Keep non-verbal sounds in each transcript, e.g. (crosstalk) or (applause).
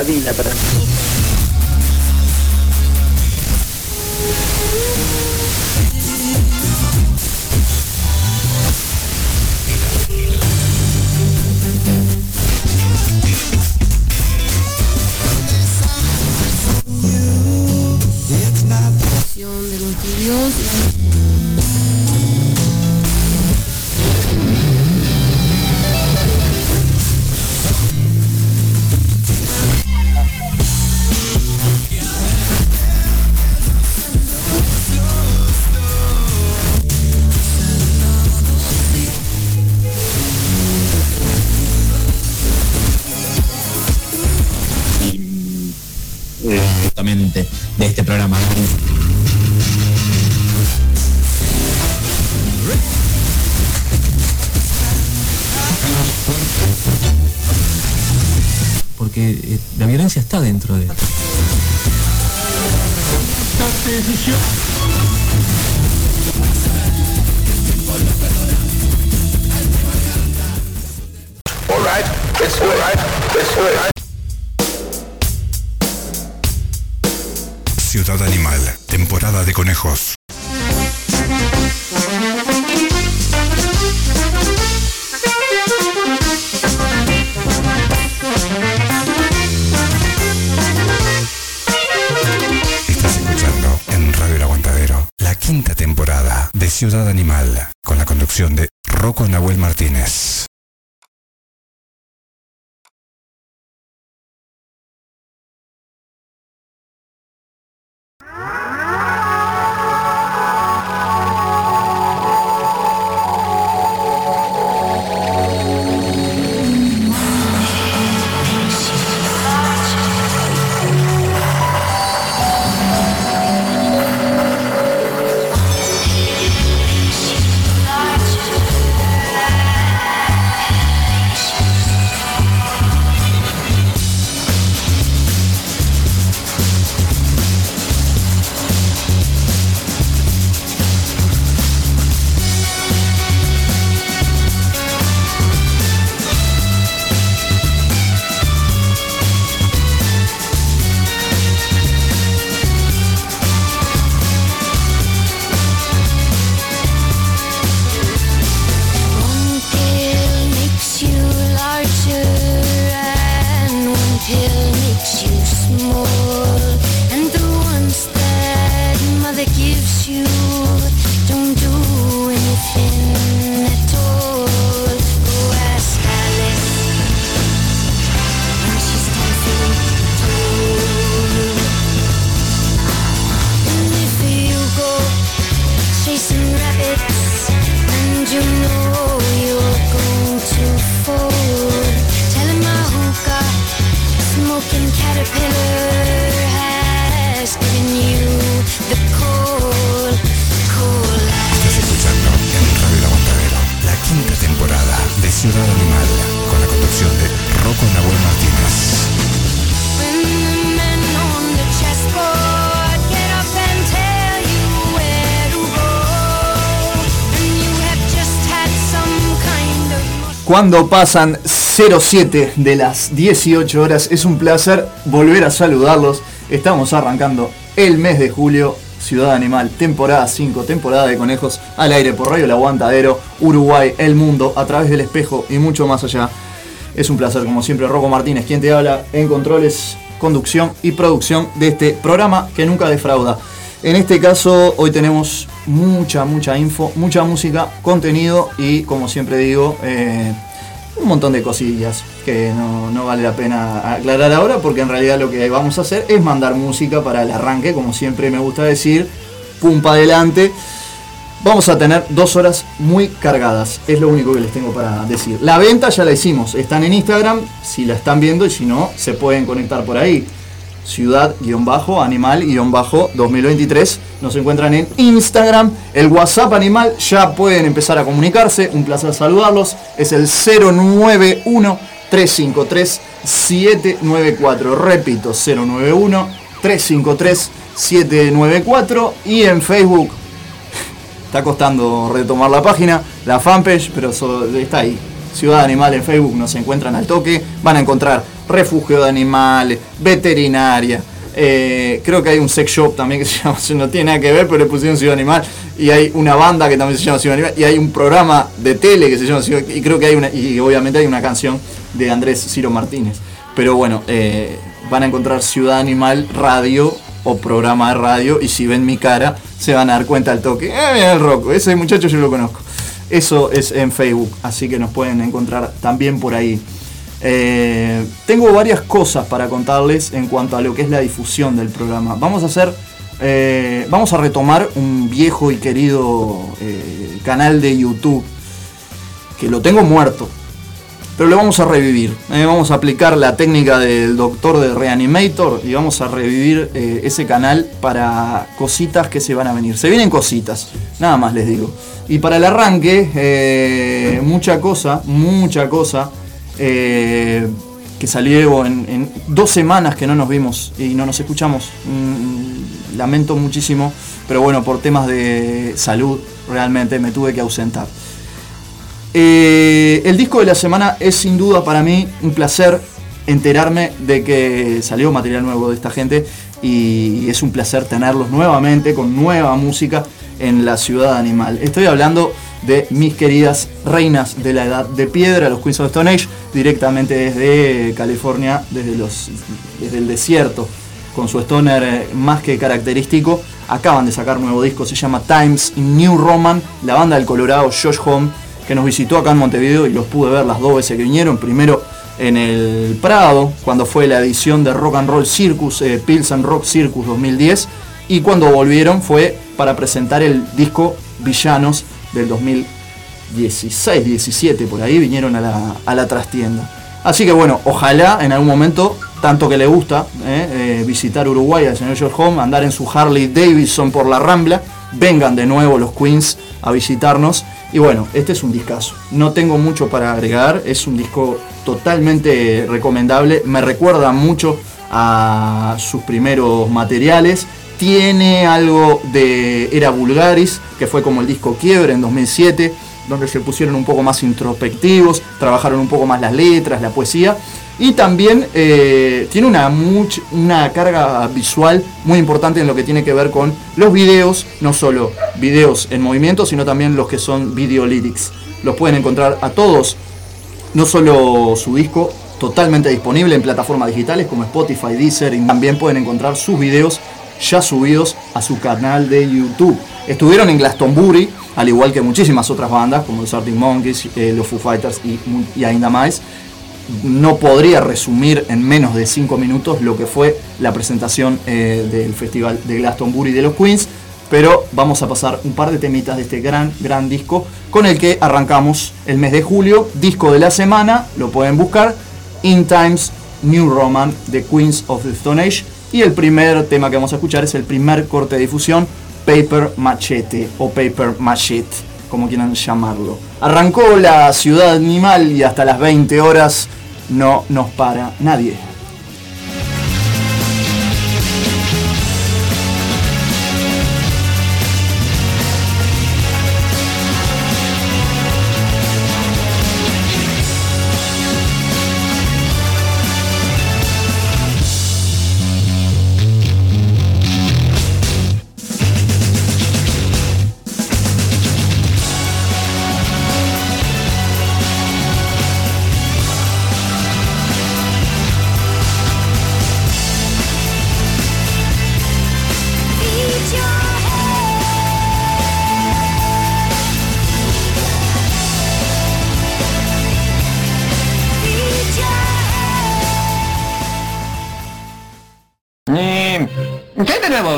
Sabina para mí. de. Cuando pasan 07 de las 18 horas, es un placer volver a saludarlos. Estamos arrancando el mes de julio, Ciudad Animal, temporada 5, temporada de conejos, al aire por Radio El Aguantadero, Uruguay, el mundo, a través del espejo y mucho más allá. Es un placer, como siempre, Rocco Martínez, quien te habla en controles, conducción y producción de este programa que nunca defrauda. En este caso, hoy tenemos mucha, mucha info, mucha música, contenido y, como siempre digo, eh, un montón de cosillas que no, no vale la pena aclarar ahora porque en realidad lo que vamos a hacer es mandar música para el arranque, como siempre me gusta decir, pum para adelante. Vamos a tener dos horas muy cargadas, es lo único que les tengo para decir. La venta ya la hicimos, están en Instagram, si la están viendo y si no, se pueden conectar por ahí. Ciudad-animal-2023 nos encuentran en Instagram. El WhatsApp Animal ya pueden empezar a comunicarse, un placer saludarlos. Es el 091 353 794. Repito, 091 353 794 y en Facebook (laughs) Está costando retomar la página, la fanpage, pero está ahí. Ciudad Animal en Facebook nos encuentran al toque. Van a encontrar refugio de animales, veterinaria. eh, creo que hay un sex shop también que se llama, (laughs) no tiene nada que ver, pero le pusieron Ciudad Animal. Y hay una banda que también se llama Ciudad Animal. Y hay un programa de tele que se llama Ciudad Y creo que hay una, y obviamente hay una canción de Andrés Ciro Martínez. Pero bueno, eh, van a encontrar Ciudad Animal Radio o programa de radio. Y si ven mi cara, se van a dar cuenta al toque. Eh, mira el Rocco, ese muchacho yo lo conozco. Eso es en Facebook, así que nos pueden encontrar también por ahí. Eh, tengo varias cosas para contarles en cuanto a lo que es la difusión del programa. Vamos a hacer, eh, vamos a retomar un viejo y querido eh, canal de YouTube que lo tengo muerto, pero lo vamos a revivir. Vamos a aplicar la técnica del doctor de Reanimator y vamos a revivir ese canal para cositas que se van a venir. Se vienen cositas, nada más les digo. Y para el arranque, mucha cosa, mucha cosa. Eh, que salió en, dos semanas que no nos vimos y no nos escuchamos. Mm, lamento muchísimo, pero bueno, por temas de salud realmente me tuve que ausentar. Eh, el disco de la semana es sin duda para mí un placer enterarme de que salió material nuevo de esta gente y es un placer tenerlos nuevamente con nueva música en la ciudad animal. Estoy hablando de mis queridas reinas de la edad de piedra, los Queens of Stone Age, directamente desde California, desde, los, desde el desierto, con su stoner eh, más que característico. Acaban de sacar nuevo disco, se llama Times New Roman, la banda del Colorado Josh Home, que nos visitó acá en Montevideo y los pude ver las dos veces que vinieron. Primero en el Prado, cuando fue la edición de Rock and Roll Circus, eh, Pilsen Rock Circus 2010, y cuando volvieron fue para presentar el disco Villanos del 2016, 17, por ahí vinieron a la, a la trastienda. Así que bueno, ojalá en algún momento, tanto que le gusta eh, eh, visitar Uruguay al señor George Home, andar en su Harley Davidson por la Rambla, vengan de nuevo los Queens a visitarnos. Y bueno, este es un discazo. No tengo mucho para agregar, es un disco totalmente recomendable. Me recuerda mucho a sus primeros materiales. Tiene algo de Era Vulgaris, que fue como el disco Quiebre en 2007, donde se pusieron un poco más introspectivos, trabajaron un poco más las letras, la poesía. Y también eh, tiene una, much- una carga visual muy importante en lo que tiene que ver con los videos, no solo videos en movimiento, sino también los que son video lyrics. Los pueden encontrar a todos, no solo su disco totalmente disponible en plataformas digitales como Spotify, Deezer, y también pueden encontrar sus videos ya subidos a su canal de YouTube. Estuvieron en Glastonbury, al igual que muchísimas otras bandas como los Arctic Monkeys, eh, los Foo Fighters y, y ainda más no podría resumir en menos de 5 minutos lo que fue la presentación eh, del festival de Glastonbury de los Queens, pero vamos a pasar un par de temitas de este gran, gran disco con el que arrancamos el mes de julio, disco de la semana, lo pueden buscar, In Times New Roman de Queens of the Stone Age, y el primer tema que vamos a escuchar es el primer corte de difusión, Paper Machete o Paper Machete, como quieran llamarlo. Arrancó la ciudad animal y hasta las 20 horas no nos para nadie.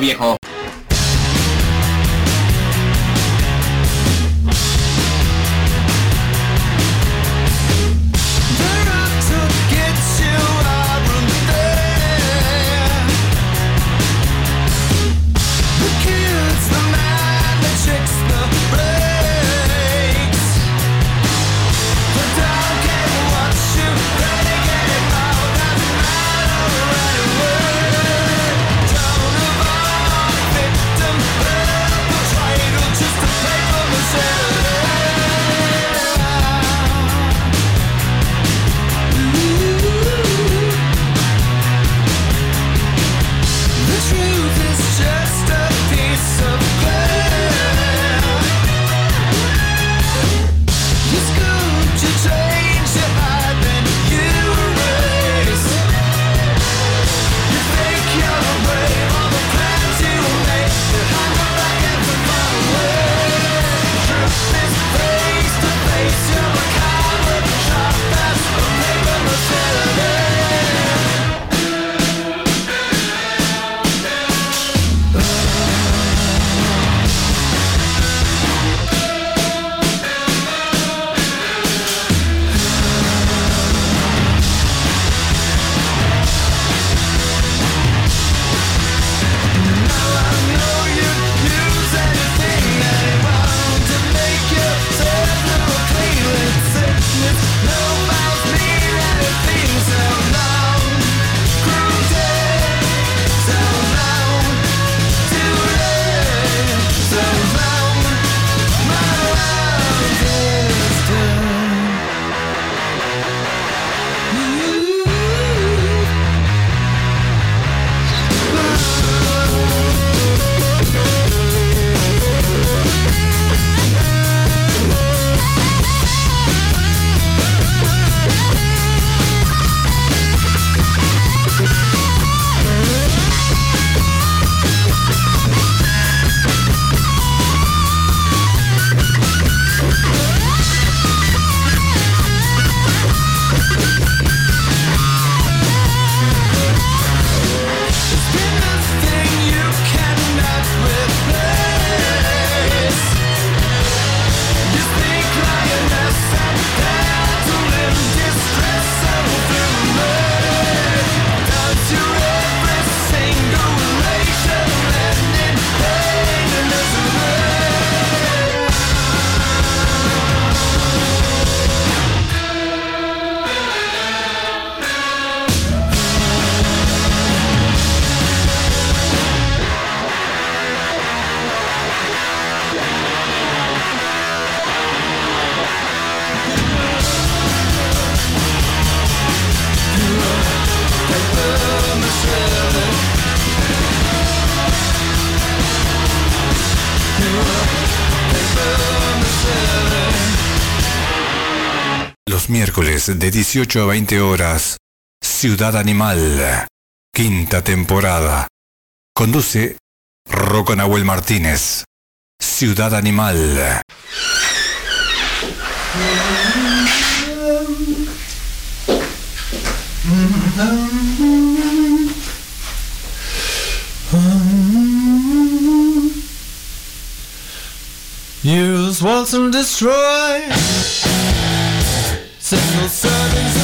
Viejo? De 18 a 20 horas, Ciudad Animal, quinta temporada. Conduce Rocco Nahuel Martínez. Ciudad Animal. Destroy. serving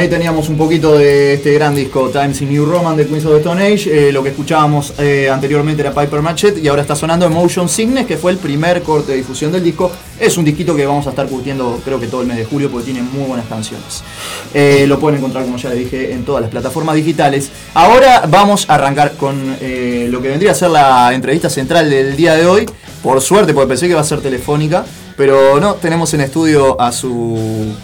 ahí teníamos un poquito de este gran disco Times in New Roman de Queens of the Stone Age. Eh, lo que escuchábamos eh, anteriormente era Piper Machete y ahora está sonando Emotion Sickness, que fue el primer corte de difusión del disco. Es un disquito que vamos a estar curtiendo creo que todo el mes de julio porque tiene muy buenas canciones. Eh, lo pueden encontrar, como ya les dije, en todas las plataformas digitales. Ahora vamos a arrancar con lo que vendría a ser la entrevista central del día de hoy. Por suerte, porque pensé que iba a ser telefónica, pero no, tenemos en estudio a su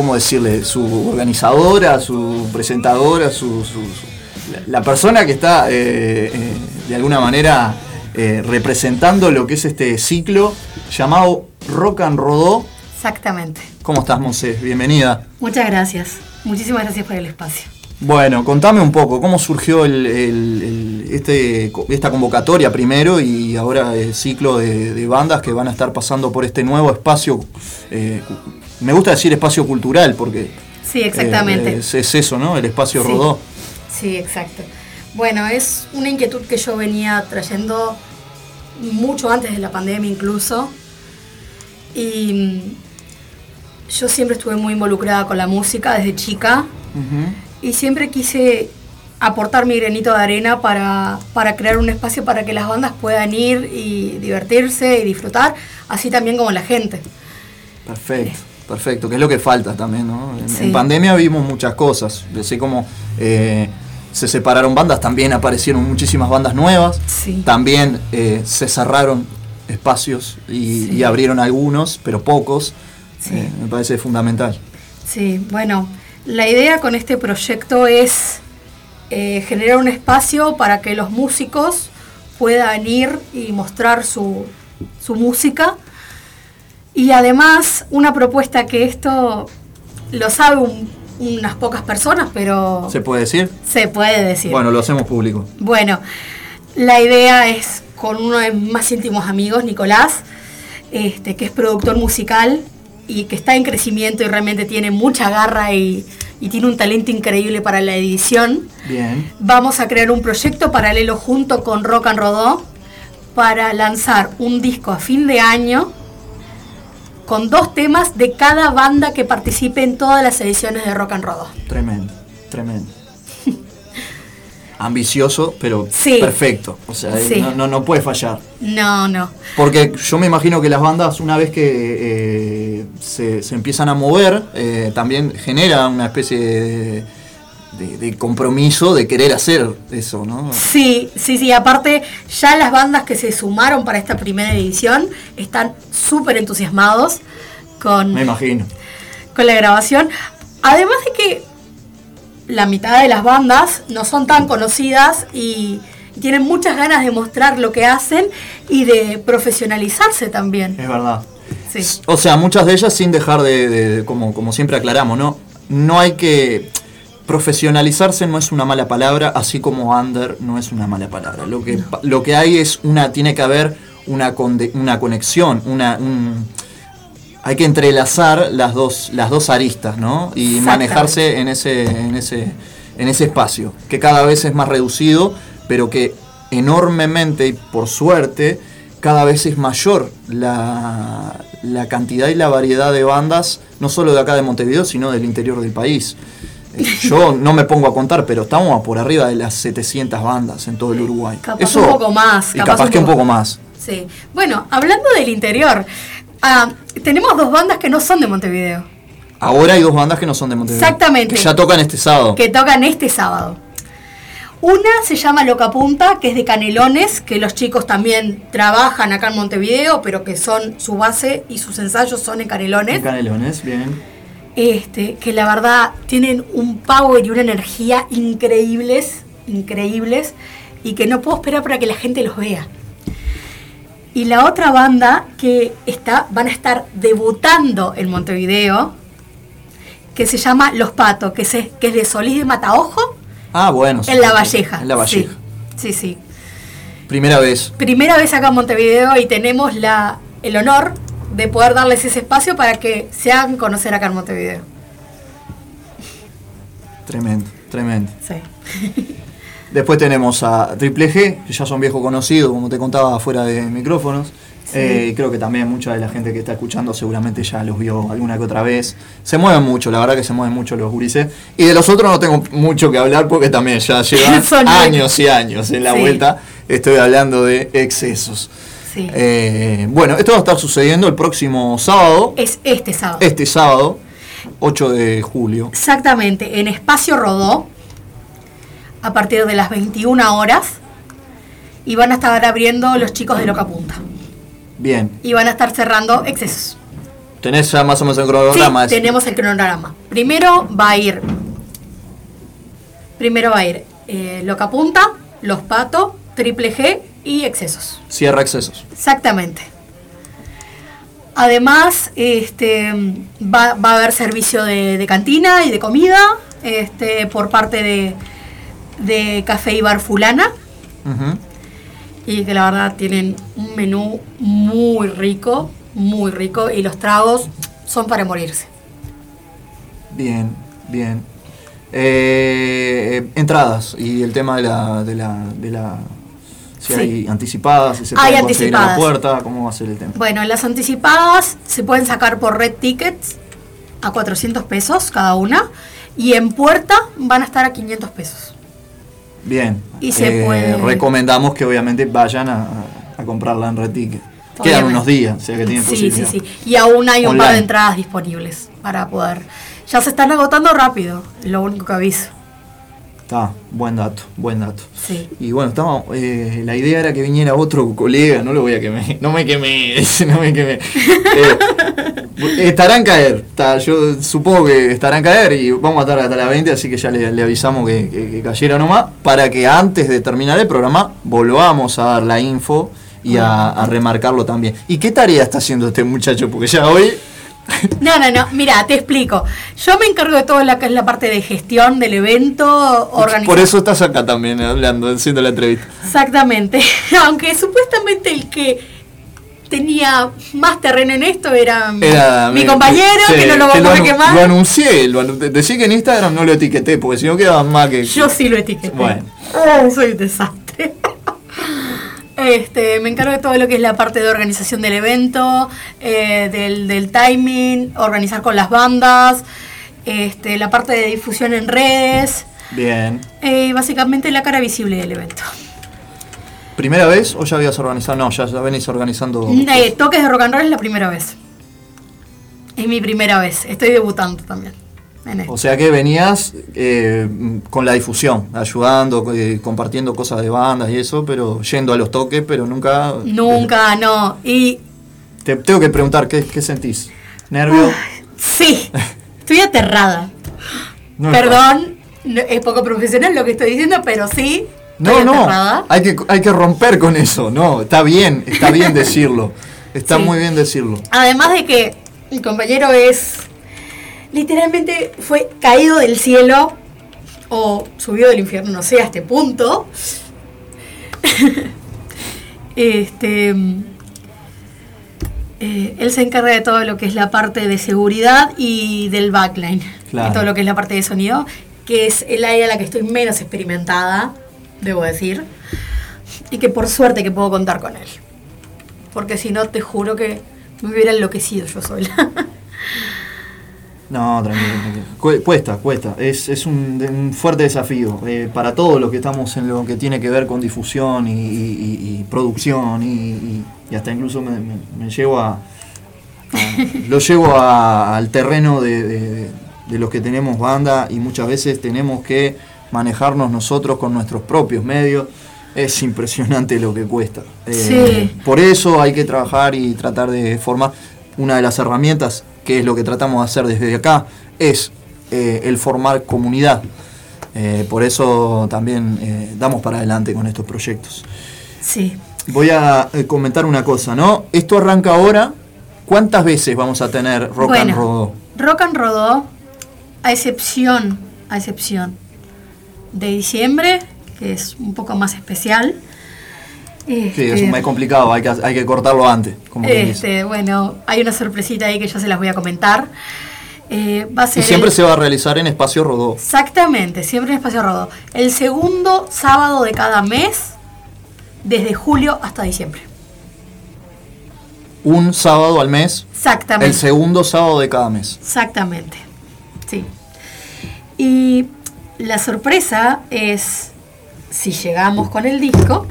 ¿cómo decirle? Su organizadora, su presentadora, su, su- su- la, persona que está eh, eh, de alguna manera eh, representando lo que es este ciclo llamado Rock and Rodó. Exactamente. ¿Cómo estás, Monse? Bienvenida. Muchas gracias. Muchísimas gracias por el espacio. Bueno, contame un poco, ¿cómo surgió el- el- el- este, esta convocatoria primero y ahora el ciclo de, de bandas que van a estar pasando por este nuevo espacio? eh, me gusta decir espacio cultural porque Sí, exactamente. eh, es, es eso, ¿no? El espacio Sí. rodó. Sí, exacto. Bueno, es una inquietud que yo venía trayendo mucho antes de la pandemia incluso. Y mm, yo siempre estuve muy involucrada con la música desde chica y siempre quise aportar mi granito de arena para, para crear un espacio para que las bandas puedan ir y divertirse y disfrutar, así también como la gente. Perfecto, perfecto, que es lo que falta también, ¿no? En, Sí. en pandemia vimos muchas cosas, así como eh, se separaron bandas, también aparecieron muchísimas bandas nuevas, Sí. también eh, se cerraron espacios y, Sí. y abrieron algunos, pero pocos, Sí. Eh, me parece fundamental. Sí, bueno, la idea con este proyecto es generar un espacio para que los músicos puedan ir y mostrar su, su música. Y además, una propuesta que esto lo sabe un- unas pocas personas, pero ¿Se puede decir? se puede decir. Bueno, lo hacemos público. Bueno, la idea es con uno de mis más íntimos amigos, Nicolás, este, que es productor musical y que está en crecimiento y realmente tiene mucha garra y, y tiene un talento increíble para la edición. Bien. Vamos a crear un proyecto paralelo junto con Rock and Rodó para lanzar un disco a fin de año con dos temas de cada banda que participe en todas las ediciones de Rock and Rodó. Tremendo, tremendo. (laughs) Ambicioso, pero Sí. perfecto. O sea, Sí. no, no, no puede fallar. No, no. Porque yo me imagino que las bandas, una vez que eh, se, se empiezan a mover, eh, también genera una especie de, de- de compromiso de querer hacer eso, ¿no? Sí, sí, sí. Aparte, ya las bandas que se sumaron para esta primera edición están súper entusiasmados con, Me imagino. con la grabación. Además de que la mitad de las bandas no son tan conocidas y tienen muchas ganas de mostrar lo que hacen y de profesionalizarse también. Es verdad. Sí. O sea, muchas de ellas sin dejar de, de- como, como siempre aclaramos, ¿no? No hay que... Profesionalizarse no es una mala palabra, así como under no es una mala palabra. Lo que, lo que hay es una, tiene que haber una, conde- una conexión, una, un- hay que entrelazar las dos, las dos aristas, ¿no? Y manejarse en ese, en ese, en ese espacio, que cada vez es más reducido, pero que enormemente y por suerte cada vez es mayor la, la cantidad y la variedad de bandas, no solo de acá de Montevideo, sino del interior del país. Yo no me pongo a contar, pero estamos por arriba de las 700 bandas en todo el Uruguay. Capaz un poco más, Y capaz capaz, un que un poco- más. Sí. Bueno, hablando del interior, ah, tenemos dos bandas que no son de Montevideo, Ahora hay dos bandas que no son de Montevideo. Exactamente. Que ya tocan este sábado. que tocan este sábado. Una se llama Loca Punta, que es de Canelones, que los chicos también trabajan acá en Montevideo, pero que son su base y sus ensayos son en Canelones. Canelones, bien. Este, que la verdad tienen un power y una energía increíbles, increíbles, y que no puedo esperar para que la gente los vea. Y la otra banda que está, van a estar debutando en Montevideo, que se llama Los Patos, que, se- que es de Solís de Mataojo, Ah, bueno. en La Valleja. En La Valleja. Sí, sí, sí. Primera vez. Primera vez acá en Montevideo y tenemos la, el honor de poder darles ese espacio para que se hagan conocer acá en Montevideo. Tremendo, tremendo. Sí. (laughs) Después tenemos a Triple G, que ya son viejos conocidos, como te contaba, fuera de micrófonos. Eh, y creo que también mucha de la gente que está escuchando seguramente ya los vio alguna que otra vez. Se mueven mucho, la verdad que se mueven mucho los gurises. Y de los otros no tengo mucho que hablar porque también ya llevan (laughs) años y años en la Sí. vuelta. Estoy hablando de excesos. Sí. Eh, bueno, esto va a estar sucediendo el próximo sábado, Es este sábado. este sábado, 8 de julio. Exactamente, en Espacio Rodó, a partir de las 21 horas, y van a estar abriendo los chicos de Loca Punta. Bien, Y van a estar cerrando excesos. tenés ya más o menos el Sí, cronograma. ese. tenemos el cronograma. Primero va a ir. Primero va a ir eh, Loca Punta, Los Patos, Triple G y Excesos. Cierra excesos. Exactamente. Además, este, va, va a haber servicio de, de cantina y de comida este, por parte de, de Café y Bar Fulana. Y que la verdad tienen un menú muy rico, muy rico. Y los tragos son para morirse. Bien, bien. Eh, entradas y el tema de la, de la, de la si Sí. hay anticipadas, si se Hay pueden conseguir a la puerta, cómo va a ser el tema. Bueno, las anticipadas se pueden sacar por Red Tickets a 400 pesos cada una. Y en puerta van a estar a 500 pesos. Bien. Y se Eh, puede- Recomendamos que obviamente vayan a, a comprarla en Red Ticket. Quedan Obviamente. unos días, o sea que tienen Sí, sí, posibilidad. sí. Y aún hay un par de entradas disponibles para poder. Ya se están agotando rápido, lo único que aviso. Está, buen dato, buen dato. Sí. Y bueno, estamos, eh, la idea era que viniera otro colega, no lo voy a quemar, (laughs) no me quemé, (laughs) no me quemé. Eh, estarán caer, está, yo supongo que estarán caer y vamos a estar hasta las 20, así que ya le, le avisamos que, que- que cayera nomás, para que antes de terminar el programa volvamos a dar la info y a, a remarcarlo también. ¿Y qué tarea está haciendo este muchacho? Porque ya hoy... (laughs) No, no, no, mira, te explico. Yo me encargo de todo lo que es la parte de gestión del evento, organización. Por eso estás acá también hablando, haciendo la entrevista. Exactamente. (laughs) Aunque supuestamente el que tenía más terreno en esto era, mi- Era mi compañero, sí, que no lo vamos a anu- quemar. Lo anuncié, lo anu- decí que en Instagram no lo etiqueté, porque si no quedaba más que. Yo sí lo etiqueté. Bueno. Oh, (laughs) soy un desastre. Este, me encargo de todo lo que es la parte de organización del evento, eh, del, del timing, organizar con las bandas, este, la parte de difusión en redes, Bien. eh, básicamente la cara visible del evento. ¿Primera vez o ya habías organizado? No, ya, ya venís organizando. Eh, toques de rock and roll es la primera vez. Es mi primera vez. Estoy debutando también. En. O sea que venías eh, con la difusión, ayudando, eh, compartiendo cosas de bandas y eso, pero yendo a los toques, pero nunca. Nunca, no. Y Te tengo que preguntar, ¿qué, qué sentís? ¿Nervio? sí, (laughs) estoy aterrada. No Perdón, no- es poco profesional lo que estoy diciendo, pero sí. No, no, aterrada. hay que, hay que romper con eso, no, está bien, está bien (laughs) decirlo, está Sí. muy bien decirlo. Además de que mi compañero es. Literalmente fue caído del cielo o subió del infierno, no sé, a este punto. (laughs) este. eh, él se encarga de todo lo que es la parte de seguridad y del backline. Claro. De todo lo que es la parte de sonido, que es el área a la que estoy menos experimentada, debo decir. Y que por suerte que puedo contar con él. Porque si no, te juro que me hubiera enloquecido yo sola. (laughs) No, tranquilo, tranquilo. Cu- Cuesta, cuesta, es, es un, un fuerte desafío eh, para todos los que estamos en lo que tiene que ver con difusión y, y- y- y producción y, y- y hasta incluso me, me- me llevo a, a- lo llevo a- al terreno de, de- de los que tenemos banda y muchas veces tenemos que manejarnos nosotros con nuestros propios medios. Es impresionante lo que cuesta. Eh, Sí. Por eso hay que trabajar y tratar de formar. Una de las herramientas, que es lo que tratamos de hacer desde acá, es eh, el formar comunidad. Eh, por eso también eh, damos para adelante con estos proyectos. sí. Voy a comentar una cosa, ¿no? Esto arranca ahora. ¿Cuántas veces vamos a tener Rock and Bueno, Roll? Rock and Rodó, a excepción, a excepción de diciembre, que es un poco más especial. Sí, es un mes complicado, hay que, hay que cortarlo antes, como este, bueno, hay una sorpresita ahí que ya se las voy a comentar. Eh, va a Y ser siempre el- se va a realizar en Espacio Rodó. Exactamente, siempre en Espacio Rodó. El segundo sábado de cada mes, desde julio hasta diciembre. Un sábado al mes, Exactamente. el segundo sábado de cada mes. Exactamente. Sí. Y la sorpresa es si llegamos con el disco.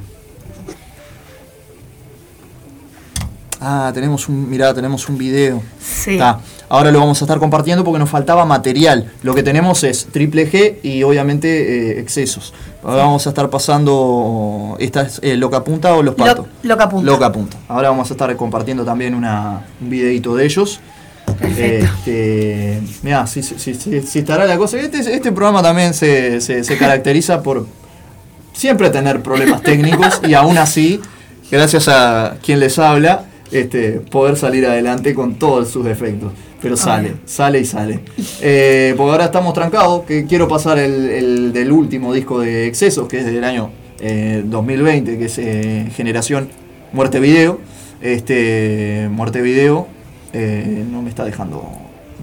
Ah, tenemos un, mirá, tenemos un video. Sí. Está. Ahora lo vamos a estar compartiendo porque nos faltaba material. Lo que tenemos es triple G y obviamente eh, excesos. Ahora vamos a estar pasando. ¿Esta es eh, Loca Punta o Los Lo- Patos? Loca Punta. Loca Punta. Ahora vamos a estar compartiendo también una, un videito de ellos. Este, mirá, si, si, si- si- si estará la cosa. Este, este programa también se, se- se caracteriza por siempre tener problemas técnicos y aún así, gracias a quien les habla, este, poder salir adelante con todos sus defectos. Pero sale, Obvio. sale y sale. Eh, porque ahora estamos trancados, que quiero pasar el, el del último disco de Excesos, que es del año eh, 2020, que es eh, Generación Muerte Video. Este, Muerte Video eh, no me está dejando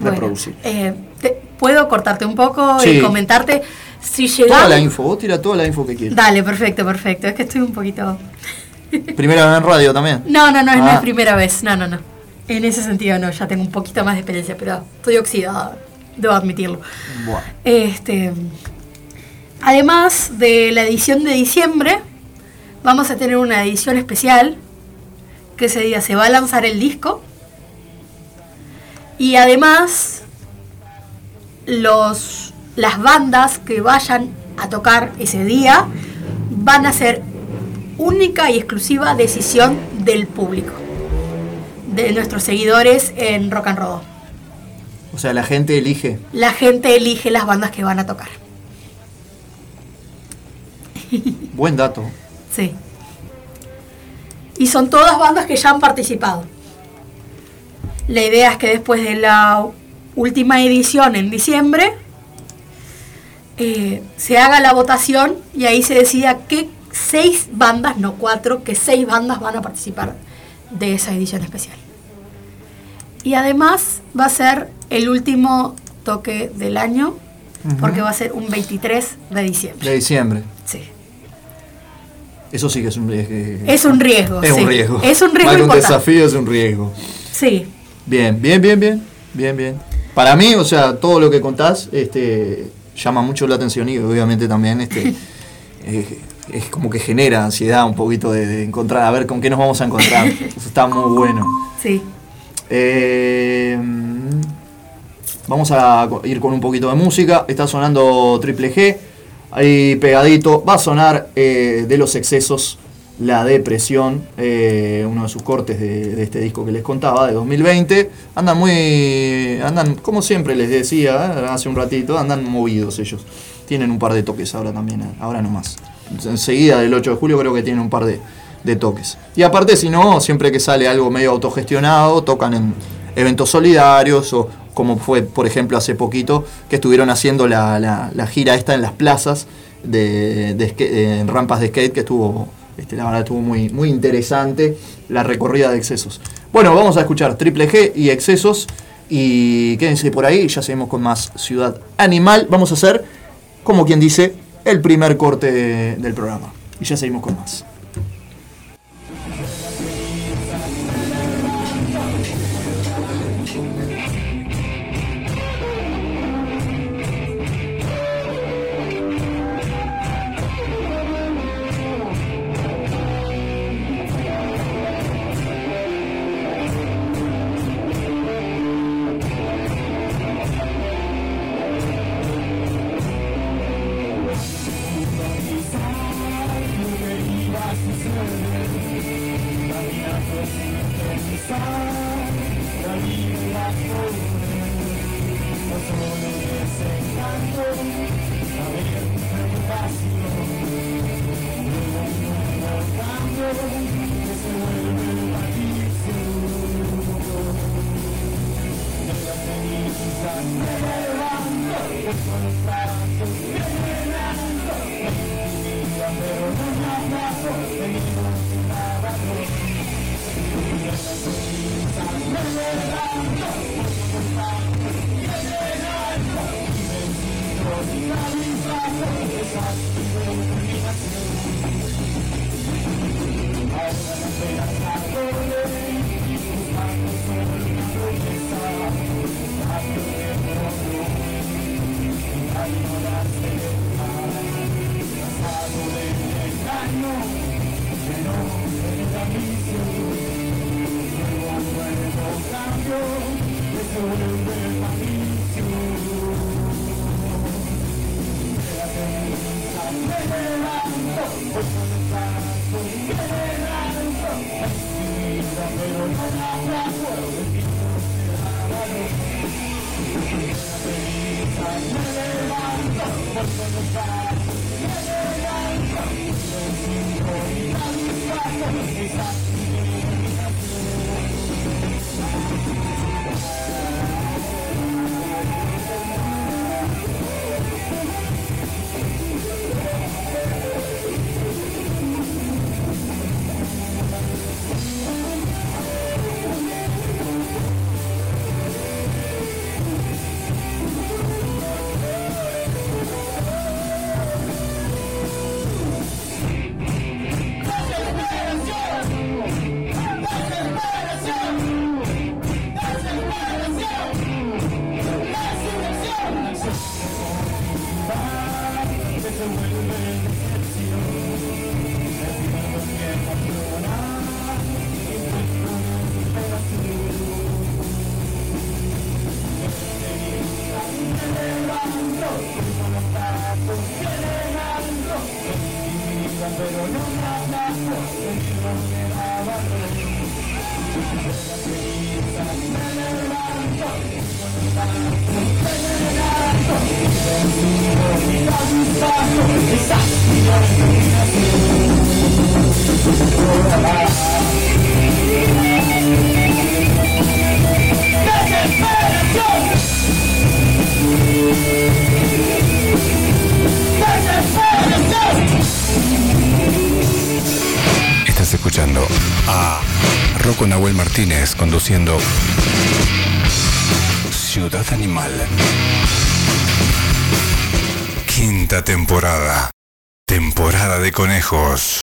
reproducir. eh, te- ¿Puedo cortarte un poco Sí. y comentarte? Si Toda llegamos... la info, vos tira toda la info que quieras. Dale, perfecto, perfecto. Es que estoy un poquito... Primera vez en radio también. No, no, no, no Ah. es primera vez. No, no, no. En ese sentido no, ya tengo un poquito más de experiencia, pero estoy oxidada, debo admitirlo. Buah. Este, además de la edición de diciembre, vamos a tener una edición especial que ese día se va a lanzar el disco. Y además, los, las bandas que vayan a tocar ese día van a ser única y exclusiva decisión del público, de nuestros seguidores en Rock and Roll. O sea, la gente elige. La gente elige las bandas que van a tocar. (laughs) Buen dato. Sí. Y son todas bandas que ya han participado. La idea es que después de la última edición en diciembre, eh, se haga la votación y ahí se decida qué seis bandas, no cuatro, que seis bandas van a participar de esa edición especial. Y además va a ser el último toque del año, porque va a ser un 23 de diciembre. De diciembre. Sí. Eso sí que es un riesgo. Es un riesgo. Es sí. un riesgo. Es un riesgo que un importante. desafío, es un riesgo. Sí. Bien, bien, bien, bien. Bien, bien. Para mí, o sea, todo lo que contás este, llama mucho la atención y obviamente también este, eh, (laughs) es como que genera ansiedad un poquito de, de encontrar, a ver con qué nos vamos a encontrar. (laughs) Eso está muy bueno. Sí. Eh, vamos a ir con un poquito de música. Está sonando Triple G. Ahí pegadito. Va a sonar eh, de los excesos. La depresión, eh, uno de sus cortes de, de este disco que les contaba, de 2020. Andan muy. Andan, como siempre les decía hace un ratito, andan movidos ellos. Tienen un par de toques ahora también, ahora nomás. Enseguida del 8 de julio creo que tienen un par de, toques. Y aparte, si no, siempre que sale algo medio autogestionado, tocan en eventos solidarios o como fue, por ejemplo, hace poquito, que estuvieron haciendo la, gira esta en las plazas de, en rampas de skate, que estuvo, este, la verdad, estuvo muy, muy interesante la recorrida de excesos. Bueno, vamos a escuchar Triple G y excesos. Y quédense por ahí, ya seguimos con más Ciudad Animal. Vamos a hacer, como quien dice, el primer corte de- del programa. Y ya seguimos con más. Sunday, Nahuel Martínez conduciendo Ciudad Animal. Quinta temporada. Temporada de conejos.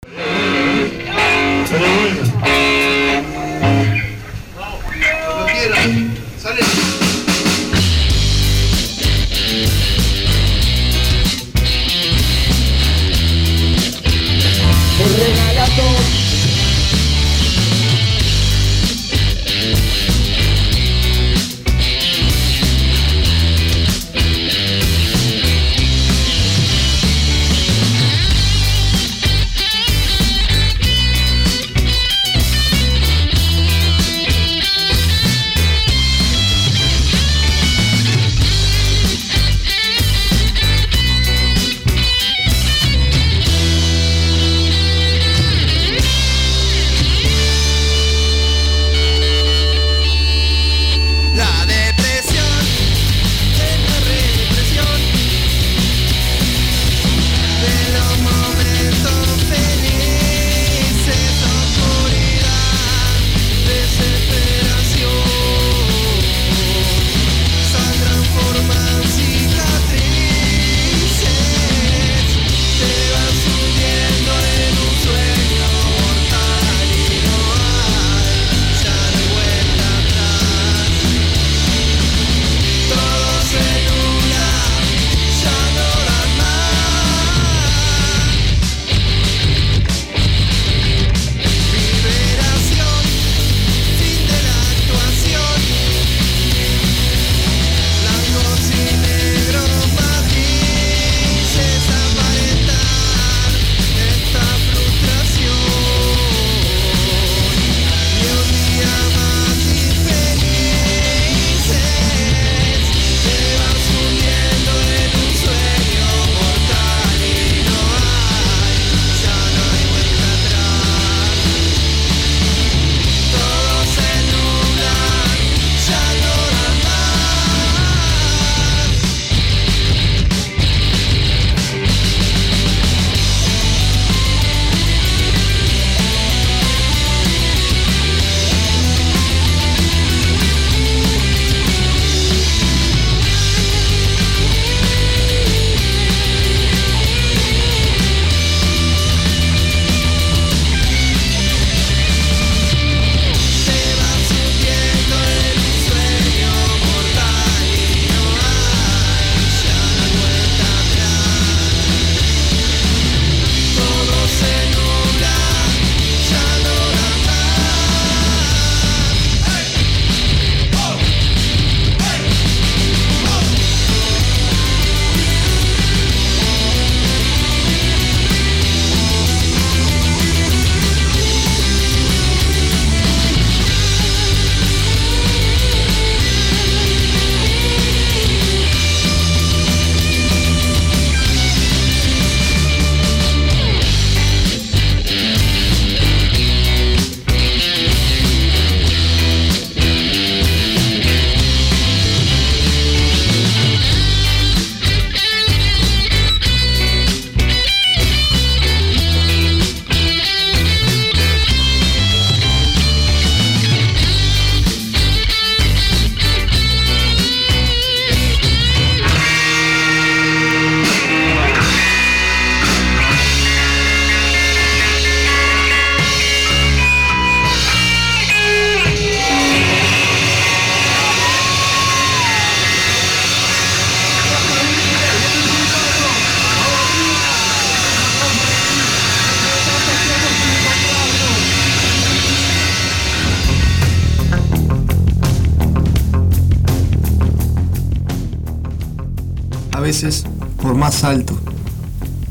más alto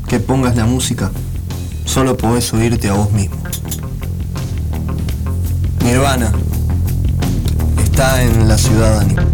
que pongas la música, solo podés oírte a vos mismo. Nirvana está en la ciudadanía.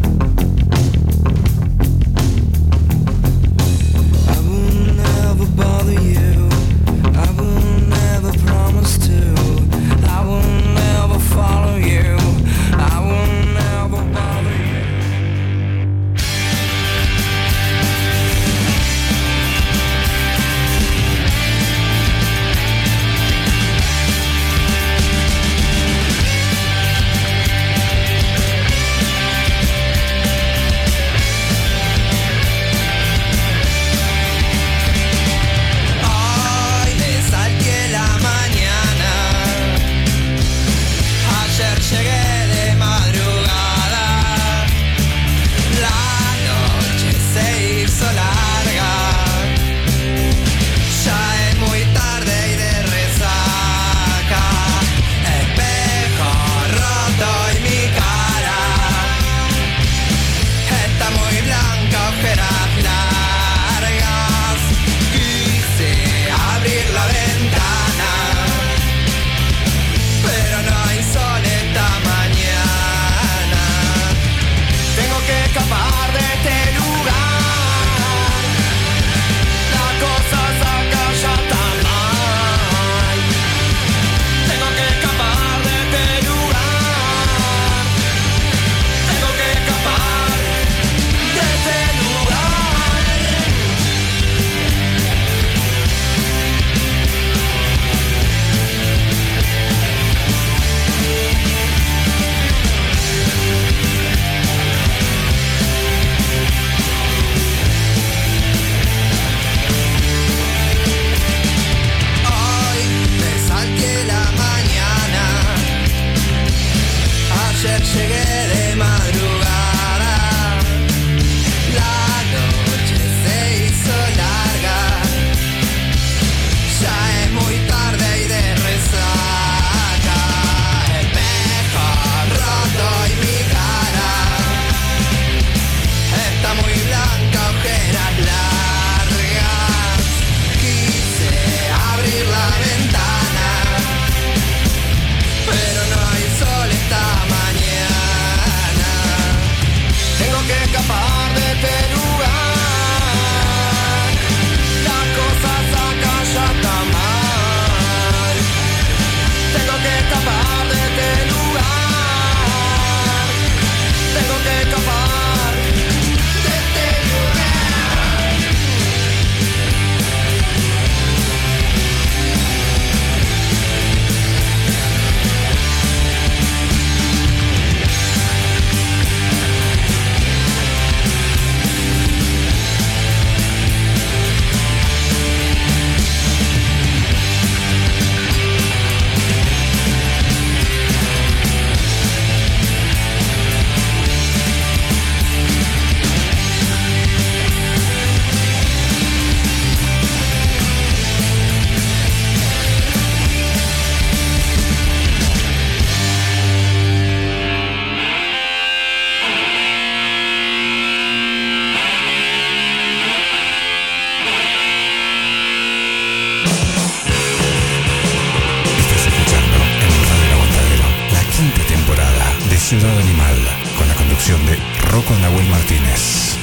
Ciudad Animal con la conducción de Rocco Nahuel Martínez.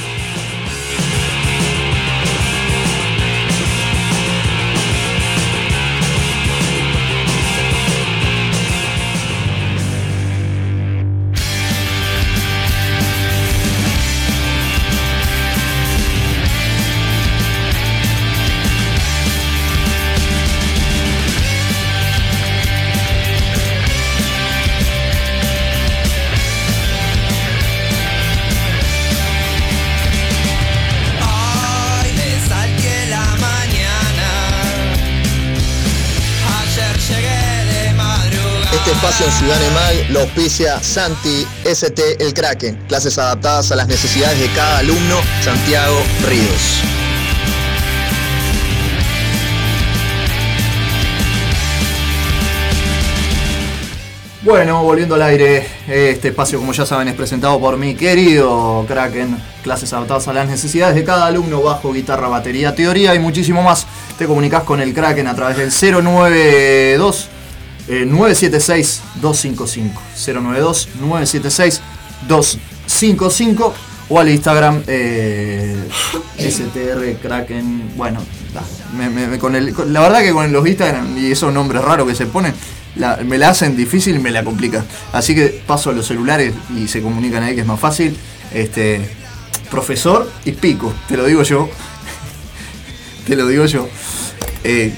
En Ciudad Animal lo auspicia Santi ST El Kraken, clases adaptadas a las necesidades de cada alumno, Santiago Ríos. Bueno, volviendo al aire, este espacio como ya saben es presentado por mi querido Kraken, clases adaptadas a las necesidades de cada alumno, bajo, guitarra, batería, teoría y muchísimo más. Te comunicas con el Kraken a través del 092 eh, 976 255 092 976 255 o al Instagram eh, (laughs) STR Kraken, bueno, me- me- me- con el, con- la verdad que con los Instagram y esos nombres raros que se ponen, la- me la hacen difícil y me la complican. Así que paso a los celulares y se comunican ahí que es más fácil. Este, profesor y pico, te lo digo yo. (laughs) te lo digo yo. Eh,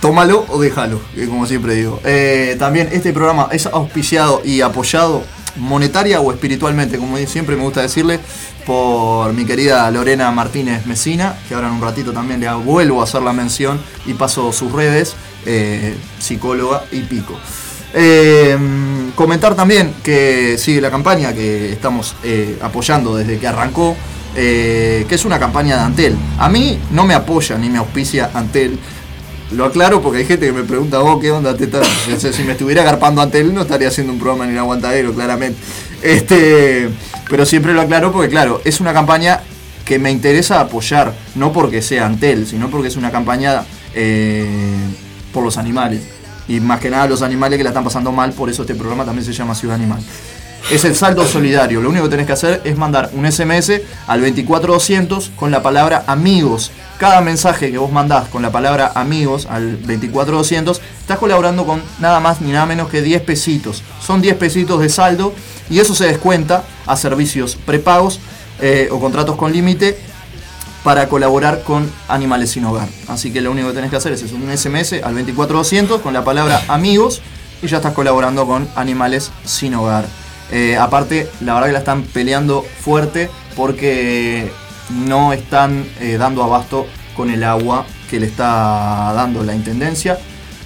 tómalo o déjalo, que como siempre digo. Eh, también este programa es auspiciado y apoyado monetaria o espiritualmente, como siempre me gusta decirle, por mi querida Lorena Martínez Mesina, que ahora en un ratito también le vuelvo a hacer la mención y paso sus redes, eh, psicóloga y pico. Eh, comentar también que sigue la campaña que estamos eh, apoyando desde que arrancó, eh, que es una campaña de Antel. A mí no me apoya ni me auspicia Antel. Lo aclaro porque hay gente que me pregunta, vos qué onda te estás? Si me estuviera agarpando Antel no estaría haciendo un programa en el aguantadero, claramente. Este, pero siempre lo aclaro porque claro, es una campaña que me interesa apoyar, no porque sea Antel, sino porque es una campaña eh, por los animales. Y más que nada los animales que la están pasando mal, por eso este programa también se llama Ciudad Animal. Es el saldo solidario. Lo único que tenés que hacer es mandar un SMS al 24200 con la palabra amigos. Cada mensaje que vos mandás con la palabra amigos al 24200 estás colaborando con nada más ni nada menos que 10 pesitos. Son 10 pesitos de saldo y eso se descuenta a servicios prepagos eh, o contratos con límite para colaborar con Animales sin Hogar. Así que lo único que tenés que hacer es un SMS al 24200 con la palabra amigos y ya estás colaborando con Animales sin Hogar. Eh, aparte, la verdad que la están peleando fuerte porque no están eh, dando abasto con el agua que le está dando la Intendencia.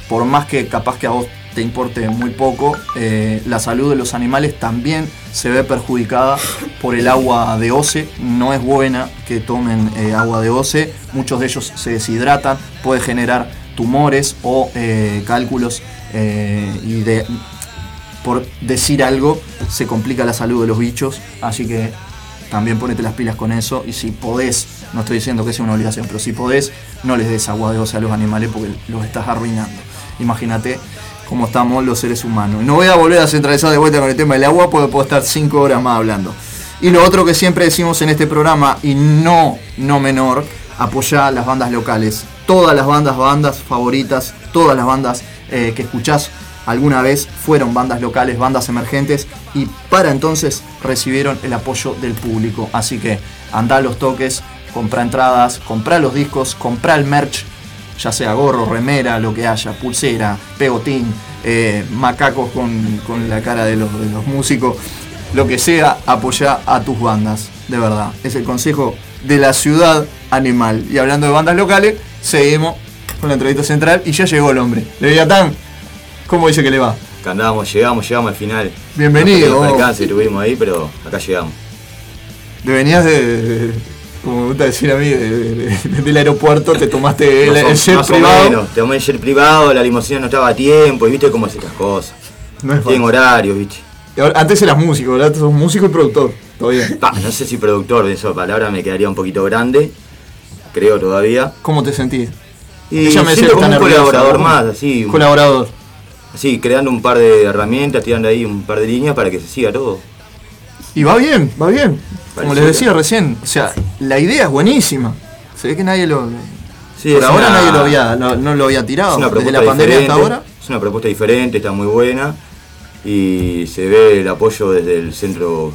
Por más que capaz que a vos te importe muy poco, eh, la salud de los animales también se ve perjudicada por el agua de OCE. No es buena que tomen agua de OCE. Muchos de ellos se deshidratan, puede generar tumores o cálculos y de, por decir algo se complica la salud de los bichos. Así que también ponete las pilas con eso y si podés, no estoy diciendo que sea una obligación, pero si podés, no les des agua de OCE a los animales porque los estás arruinando. Imagínate cómo estamos los seres humanos. No voy a volver a centralizar de vuelta con el tema del agua porque puedo estar cinco horas más hablando. Y lo otro que siempre decimos en este programa, y no, no menor, apoyar a las bandas locales. Todas las bandas, bandas favoritas, todas las bandas eh, que escuchás alguna vez fueron bandas locales, bandas emergentes y para entonces recibieron el apoyo del público. Así que andá a los toques, comprá entradas, comprá los discos, comprá el merch, ya sea gorro, remera, lo que haya, pulsera, pegotín, eh, macacos con, con la cara de los, de los músicos, lo que sea, apoyá a tus bandas, de verdad. Es el consejo de la ciudad animal. Y hablando de bandas locales, seguimos con la entrevista central y ya llegó el hombre. Leviatán, ¿cómo dice que le va? Acá andamos, llegamos, llegamos al final. Bienvenido. Un alcance estuvimos ahí, pero acá llegamos. Venías de, de- como me gusta decir a mí, de- de- de- del aeropuerto, te tomaste (laughs) el, el jet privado. menos. Tomé el jet privado, la limusina no estaba a tiempo, y viste cómo es estas cosas. No es Tienen fácil. horarios, viste. Antes eras músico, ahora sos músico y productor. Todavía. Pa, no sé si productor de esa palabra me quedaría un poquito grande. Creo todavía. ¿Cómo te sentís? Y Ella me siento que como un colaborador ¿no? más, así. Colaborador. Así, creando un par de herramientas, tirando ahí un par de líneas para que se siga todo. Y va bien, va bien. Como les decía recién, o sea, la idea es buenísima. Se ve que nadie lo. Sí, por ahora una- nadie lo había, no, no lo había tirado. Es una Desde la pandemia hasta ahora. Es una propuesta diferente, está muy buena. Y se ve el apoyo desde el centro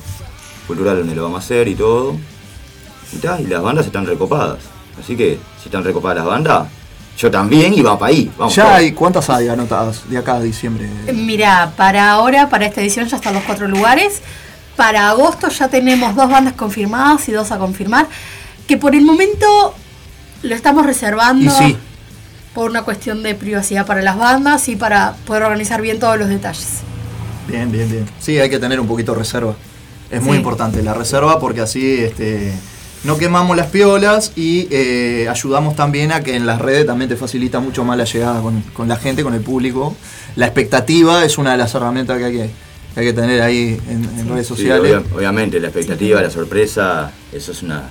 cultural donde lo vamos a hacer y todo. Y, ta, y las bandas están recopadas. Así que si están recopadas las bandas, yo también y va para ahí. Vamos Ya hay, ¿cuántas hay anotadas de acá a diciembre? Mira, para ahora, para esta edición ya están los cuatro lugares. Para agosto ya tenemos dos bandas confirmadas y dos a confirmar. Que por el momento lo estamos reservando Y sí. por una cuestión de privacidad para las bandas y para poder organizar bien todos los detalles. Bien, bien, bien. Sí, hay que tener un poquito de reserva. Es muy Sí. importante la reserva porque así este, no quemamos las piolas y eh, ayudamos también a que en las redes también te facilita mucho más la llegada con, con la gente, con el público. La expectativa es una de las herramientas que hay que, que hay que tener ahí en, en redes Sí, sociales. obvia- obviamente, la expectativa, la sorpresa, eso es una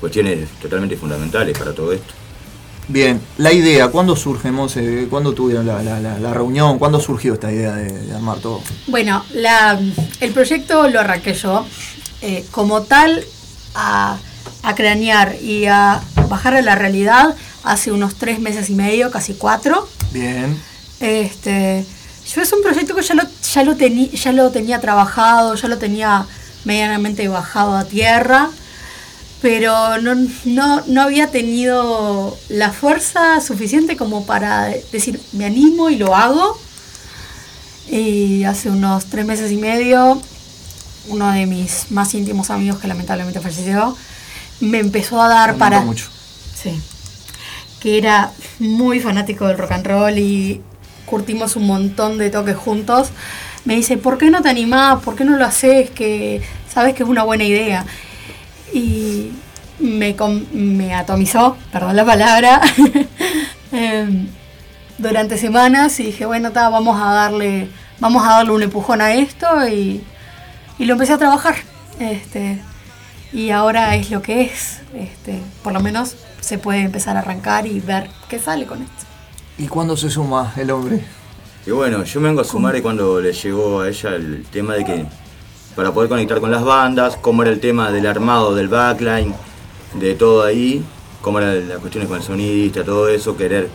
cuestiones totalmente fundamentales para todo esto. Bien, la idea, ¿cuándo surge, Monse? ¿Cuándo tuvieron la, la- la- la reunión? ¿Cuándo surgió esta idea de, de armar todo? Bueno, la- el proyecto lo arranqué yo. Eh, como tal, a, a cranear y a bajar a la realidad hace unos tres meses y medio, casi cuatro. Bien. Este, yo es un proyecto que ya lo, ya lo, teni- ya lo tenía trabajado, ya lo tenía medianamente bajado a tierra, pero no, no, no había tenido la fuerza suficiente como para decir, me animo y lo hago. Y hace unos tres meses y medio, uno de mis más íntimos amigos que lamentablemente falleció, me empezó a dar Lamento para... mucho. Sí. Que era muy fanático del rock and roll y curtimos un montón de toques juntos. Me dice, ¿por qué no te animás? ¿Por qué no lo haces? Que sabes que es una buena idea. Y me, me atomizó, perdón la palabra, (laughs) em, durante semanas y dije, bueno, ta, vamos a darle, vamos a darle un empujón a esto y, y lo empecé a trabajar. Este, y ahora es lo que es. Este, por lo menos se puede empezar a arrancar y ver qué sale con esto. ¿Y cuándo se suma el hombre? Y bueno, yo me vengo a sumar de cuando le llegó a ella el tema de que para poder conectar con las bandas, cómo era el tema del armado del backline, de todo ahí, cómo eran las cuestiones con el sonidista, todo eso, querer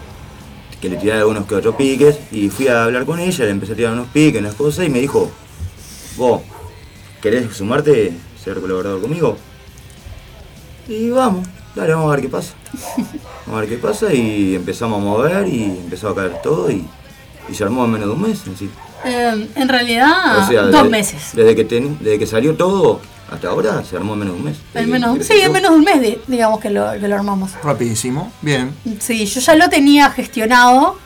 que le tirara algunos que otros piques, y fui a hablar con ella, le empecé a tirar unos piques, unas cosas, y me dijo, vos, ¿querés sumarte, ser colaborador conmigo? Y vamos, dale, vamos a ver qué pasa. Vamos a ver qué pasa, y empezamos a mover, y empezó a caer todo, y, y se armó en menos de un mes, en sí. Em, en realidad, O sea, dos desde- meses. Desde que, ten- desde que salió todo hasta ahora se armó en menos de un mes. En Desde menos, sí, en menos de un mes, de- digamos que lo, que lo armamos. Rapidísimo. Bien. Sí, yo ya lo tenía gestionado,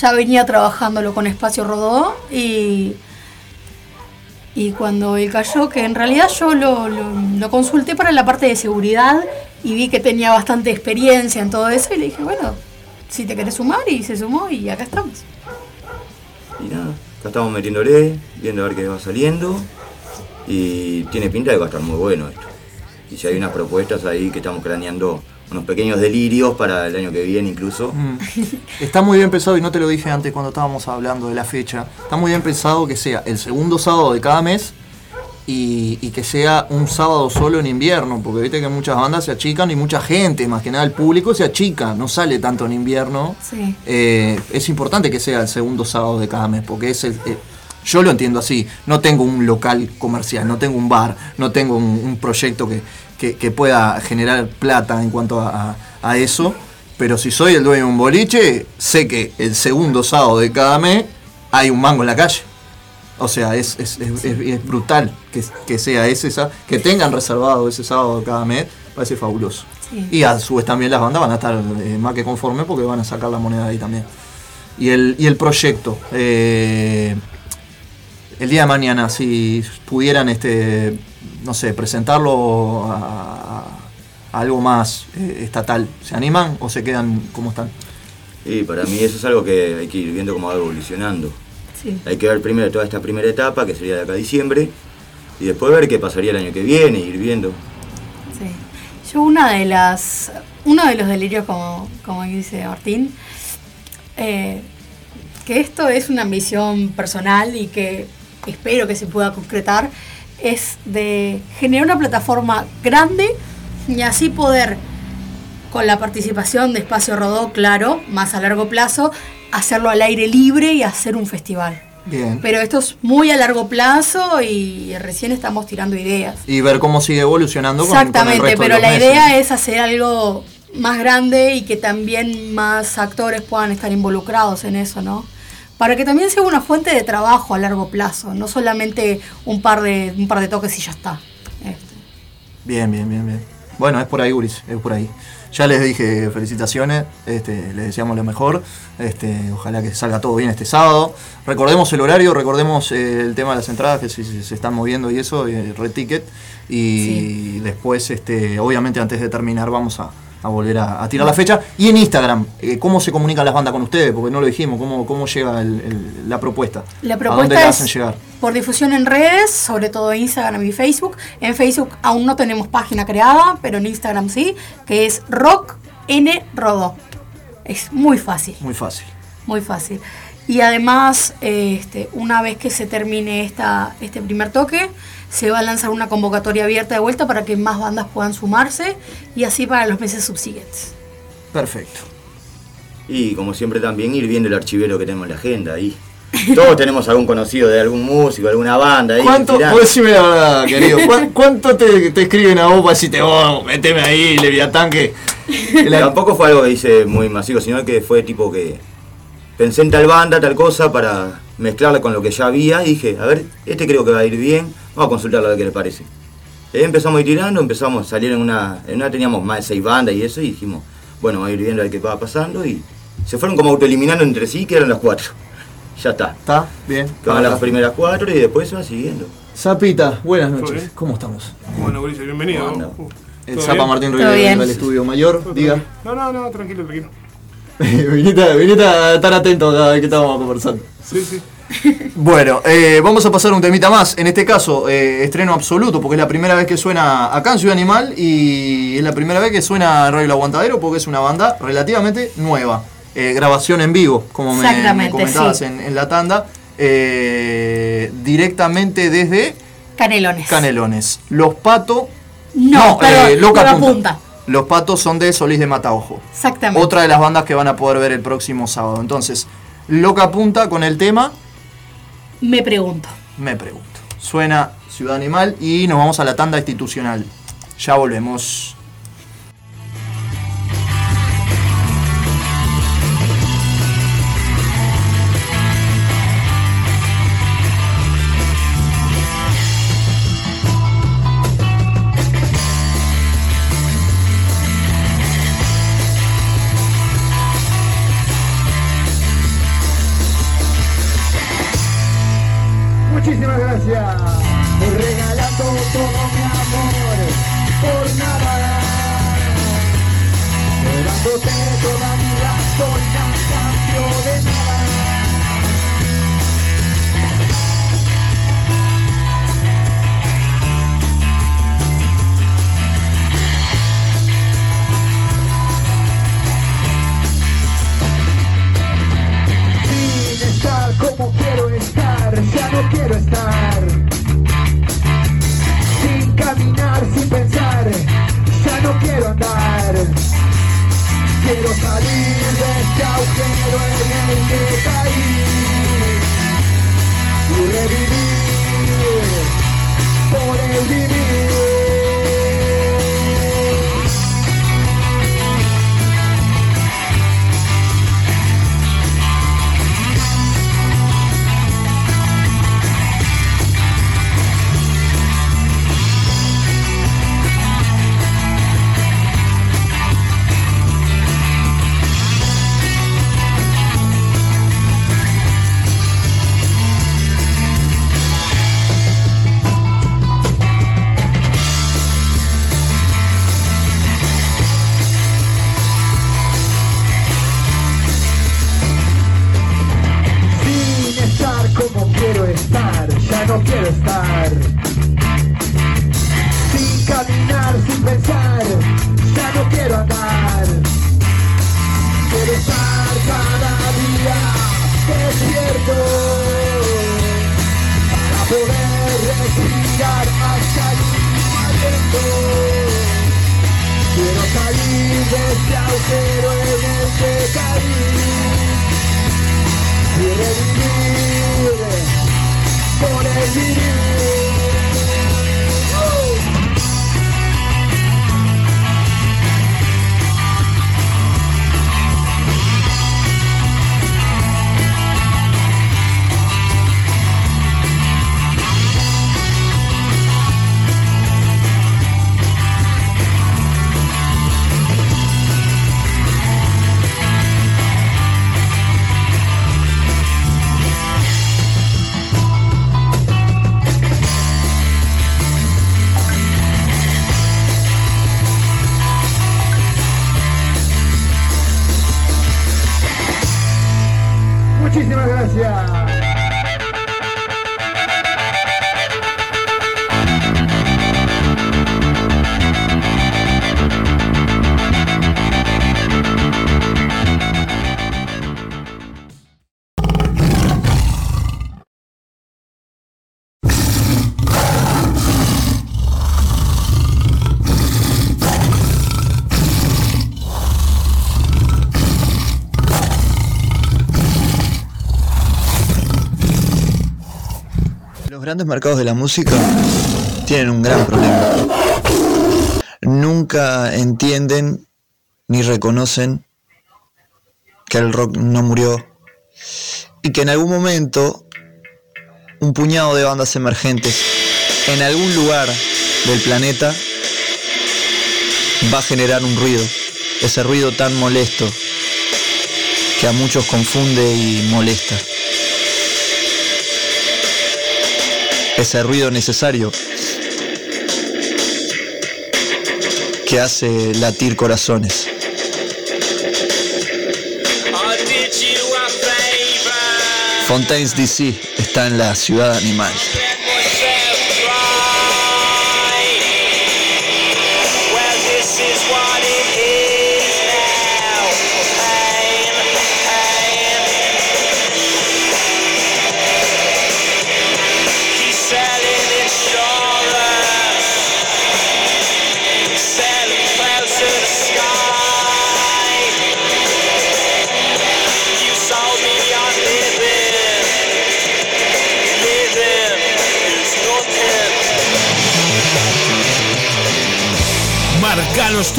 ya venía trabajándolo con Espacio Rodó y, y cuando él cayó, que en realidad yo lo, consulté para la parte de seguridad y vi que tenía bastante experiencia en todo eso y le dije, bueno, si te querés sumar y se sumó y acá estamos. Y nada, acá estamos metiéndole, viendo a ver qué va saliendo. Y tiene pinta de que va a estar muy bueno esto. Y si hay unas propuestas ahí que estamos craneando unos pequeños delirios para el año que viene incluso. Mm. Está muy bien pensado, y no te lo dije antes cuando estábamos hablando de la fecha, está muy bien pensado que sea el segundo sábado de cada mes y, y que sea un sábado solo en invierno, porque viste que muchas bandas se achican y mucha gente, más que nada el público, se achica, no sale tanto en invierno. Sí. Eh, es importante que sea el segundo sábado de cada mes, porque es el... eh, yo lo entiendo así, no tengo un local comercial, no tengo un bar, no tengo un, un proyecto que, que- que pueda generar plata en cuanto a, a- a eso, pero si soy el dueño de un boliche, sé que el segundo sábado de cada mes hay un mango en la calle. O sea, es, es- es- brutal que, que sea ese, que tengan reservado ese sábado de cada mes, parece fabuloso. Sí. Y a su vez también las bandas van a estar eh, más que conformes porque van a sacar la moneda ahí también. Y el, y el proyecto, eh, el día de mañana, si pudieran, este, no sé, presentarlo a, algo más eh, estatal, ¿se animan o se quedan como están? Y para mí eso es algo que hay que ir viendo cómo va evolucionando. Sí. Hay que ver primero toda esta primera etapa, que sería de acá a diciembre, y después ver qué pasaría el año que viene, ir viendo. Sí. Yo una de las, uno de los delirios, como, como dice Martín, eh, que esto es una ambición personal y que espero que se pueda concretar, es de generar una plataforma grande y así poder, con la participación de Espacio Rodó, claro, más a largo plazo, hacerlo al aire libre y hacer un festival. Bien. Pero esto es muy a largo plazo y recién estamos tirando ideas. Y ver cómo sigue evolucionando con- con, el Exactamente, resto de pero los la meses. idea es hacer algo más grande y que también más actores puedan estar involucrados en eso, ¿no? Para que también sea una fuente de trabajo a largo plazo, no solamente un par de, un par de toques y ya está. Este, Bien, bien, bien, bien. Bueno, es por ahí, Uris, es por ahí. Ya les dije felicitaciones, este, les deseamos lo mejor. Este, ojalá que salga todo bien este sábado. Recordemos el horario, recordemos eh, el tema de las entradas que si, si se están moviendo y eso, eh, Red Ticket. Y después, este, obviamente, antes de terminar, vamos a, a volver a, a tirar la fecha. Y en Instagram, eh, ¿cómo se comunican las bandas con ustedes? Porque no lo dijimos, ¿cómo, cómo llega el- el- la propuesta? La ¿A dónde propuesta la hacen llegar? por difusión en redes, sobre todo Instagram y Facebook. En Facebook aún no tenemos página creada, pero en Instagram sí, que es Rock N Rodó. Es muy fácil. Muy fácil. Muy fácil. Y además, este, una vez que se termine esta, este primer toque, se va a lanzar una convocatoria abierta de vuelta para que más bandas puedan sumarse y así para los meses subsiguientes. Perfecto. Y como siempre también ir viendo el archivero que tenemos en la agenda ahí. (laughs) Todos tenemos algún conocido de algún músico, alguna banda ahí. ¿Cuánto, tirando. vos decime la verdad, querido, (laughs) ¿cuán- ¿cuánto te, te escriben a vos para decirte, oh, meteme ahí, Leviatán, que... que (laughs) la- Tampoco fue algo que hice muy masivo, sino que fue tipo que pensé en tal banda, tal cosa, para mezclarla con lo que ya había y dije, a ver, este creo que va a ir bien, vamos a consultarlo a ver qué le parece. Y ahí empezamos a ir tirando, empezamos a salir en una, en una teníamos más de seis bandas y eso, y dijimos, bueno, vamos a ir viendo a ver qué va pasando y se fueron como autoeliminando entre sí, que eran las cuatro. (laughs) Ya está. ¿Está? Bien. Van las primeras cuatro y después se va siguiendo. Zapita, buenas ¿Todo noches. ¿Cómo estamos? Bueno, Ulises, bienvenido. Uh, El ¿todo Zapa bien? Martín Rivera del estudio mayor, diga. No, no, no, tranquilo, tranquilo. (laughs) viniste, viniste a estar atento cada vez que estábamos conversando. Sí, sí. (laughs) Bueno, eh, vamos a pasar un temita más. En este caso, eh, estreno absoluto, porque es la primera vez que suena acá en Ciudad Animal y es la primera vez que suena en Radio El Aguantadero, porque es una banda relativamente nueva. Eh, grabación en vivo, como me, me comentabas sí. en, en la tanda, eh, directamente desde Canelones. Canelones. Los Pato. No, perdón, eh, Loca Loca Punta. Punta. Los Patos son de Solís de Mataojo. Exactamente. Otra de las bandas que van a poder ver el próximo sábado. Entonces, Loca Punta con el tema Me pregunto. me pregunto. Suena Ciudad Animal y nos vamos a la tanda institucional. Ya volvemos. Como quiero estar, ya no quiero estar. Sin caminar, sin pensar, ya no quiero andar. Quiero salir de este agujero en el que caí y revivir por el vivir. Quiero salir de este agujero en el que caí y revivir por el vivir. Grandes mercados de la música tienen un gran problema. Nunca entienden ni reconocen que el rock no murió y que en algún momento un puñado de bandas emergentes en algún lugar del planeta va a generar un ruido, ese ruido tan molesto que a muchos confunde y molesta. Ese ruido necesario que hace latir corazones. Fontaines DC está en la ciudad animal.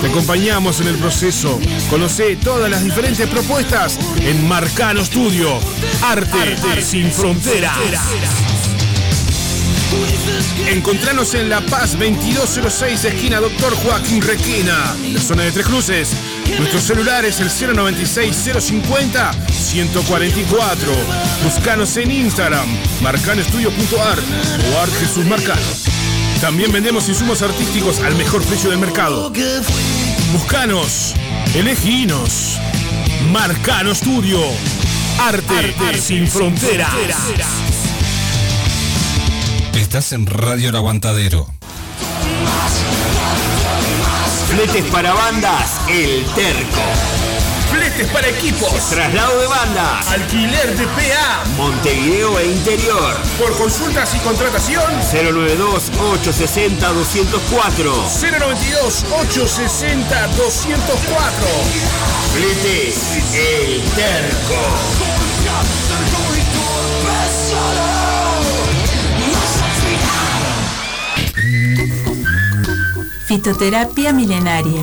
Te acompañamos en el proceso. Conoce todas las diferentes propuestas en Marcano Studio. Arte, sin fronteras. Encontranos en La Paz 2206, esquina Doctor Joaquín Requena, en la zona de Tres Cruces. Nuestro celular es el 096-050-144. Buscanos en Instagram, marcanoestudio.art o Art Jesús Marcano. También vendemos insumos artísticos al mejor precio del mercado. Buscanos, eleginos. Marcano Studio. Arte, sin fronteras. Estás en Radio El Aguantadero. Fletes para bandas, El Terco. Para equipos. Traslado de bandas. Alquiler de PA. Montevideo e interior. Por consultas y contratación. 092-860-204. 092-860-204. Fletes, El Terco. Fitoterapia milenaria.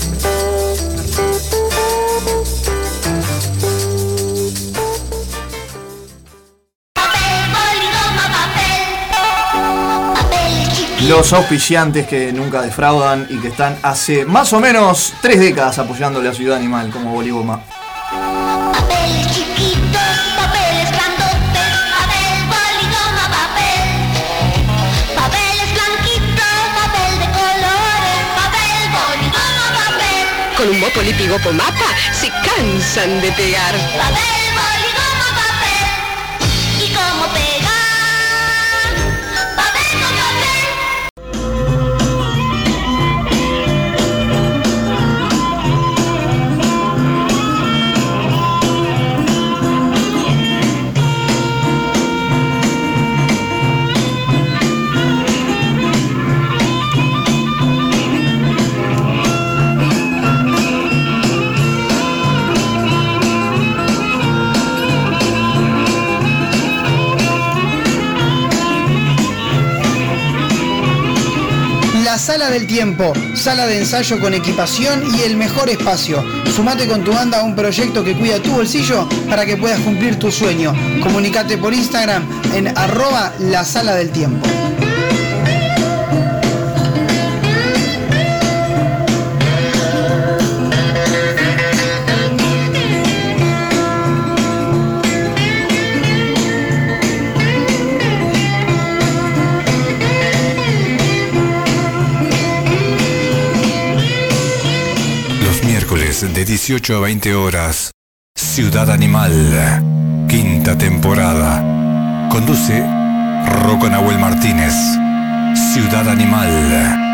Los auspiciantes que nunca defraudan y que están hace más o menos tres décadas apoyando la ciudad animal como Boliboma. Papel chiquito, papeles grandotes, papel, poligoma, papel. Papeles blanquitos, papel de colores, papel, poligoma, papel. Con un mopo lipigopo mapa se cansan de pegar. Sala del Tiempo, sala de ensayo con equipación y el mejor espacio. Sumate con tu banda a un proyecto que cuida tu bolsillo para que puedas cumplir tu sueño. Comunicate por Instagram en arroba la sala del tiempo. De 18 a 20 horas. Ciudad Animal. Quinta temporada. Conduce Rocco Nahuel Martínez. Ciudad Animal.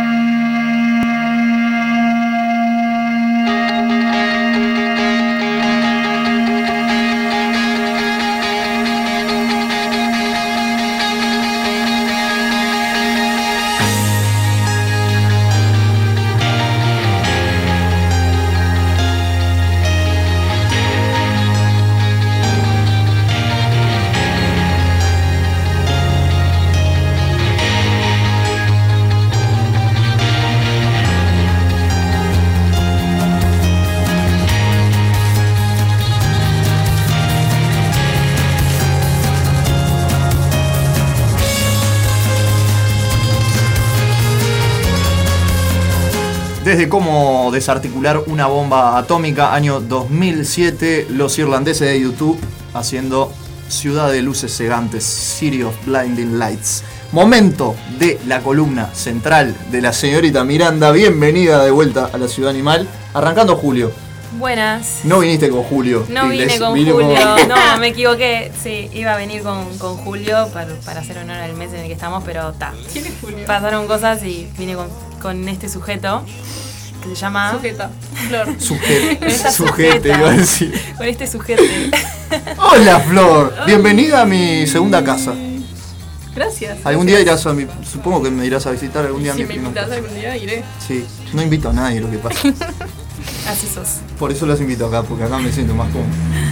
Desde cómo desarticular una bomba atómica, año 2007, los irlandeses de YouTube haciendo Ciudad de Luces Cegantes, City of Blinding Lights. Momento de la columna central de la señorita Miranda. Bienvenida de vuelta a la Ciudad Animal. Arrancando Julio. Buenas. No viniste con Julio. No vine Les- con vine Julio, con- no, me equivoqué. Sí, iba a venir con, con Julio para, para hacer honor al mes en el que estamos, pero ta. Pasaron cosas y vine con, con este sujeto que se llama. Sujeta. Flor. Sujete, (laughs) sujete, sujeta. iba a decir. Con este sujeto. Hola Flor, bienvenida a mi segunda casa. Gracias. Algún día irás a mi. Supongo que me irás a visitar algún día a Si mi me prima. invitas algún día, iré. Sí, no invito a nadie lo que pasa. (laughs) Así sos. Por eso los invito acá, porque acá me siento más cómodo.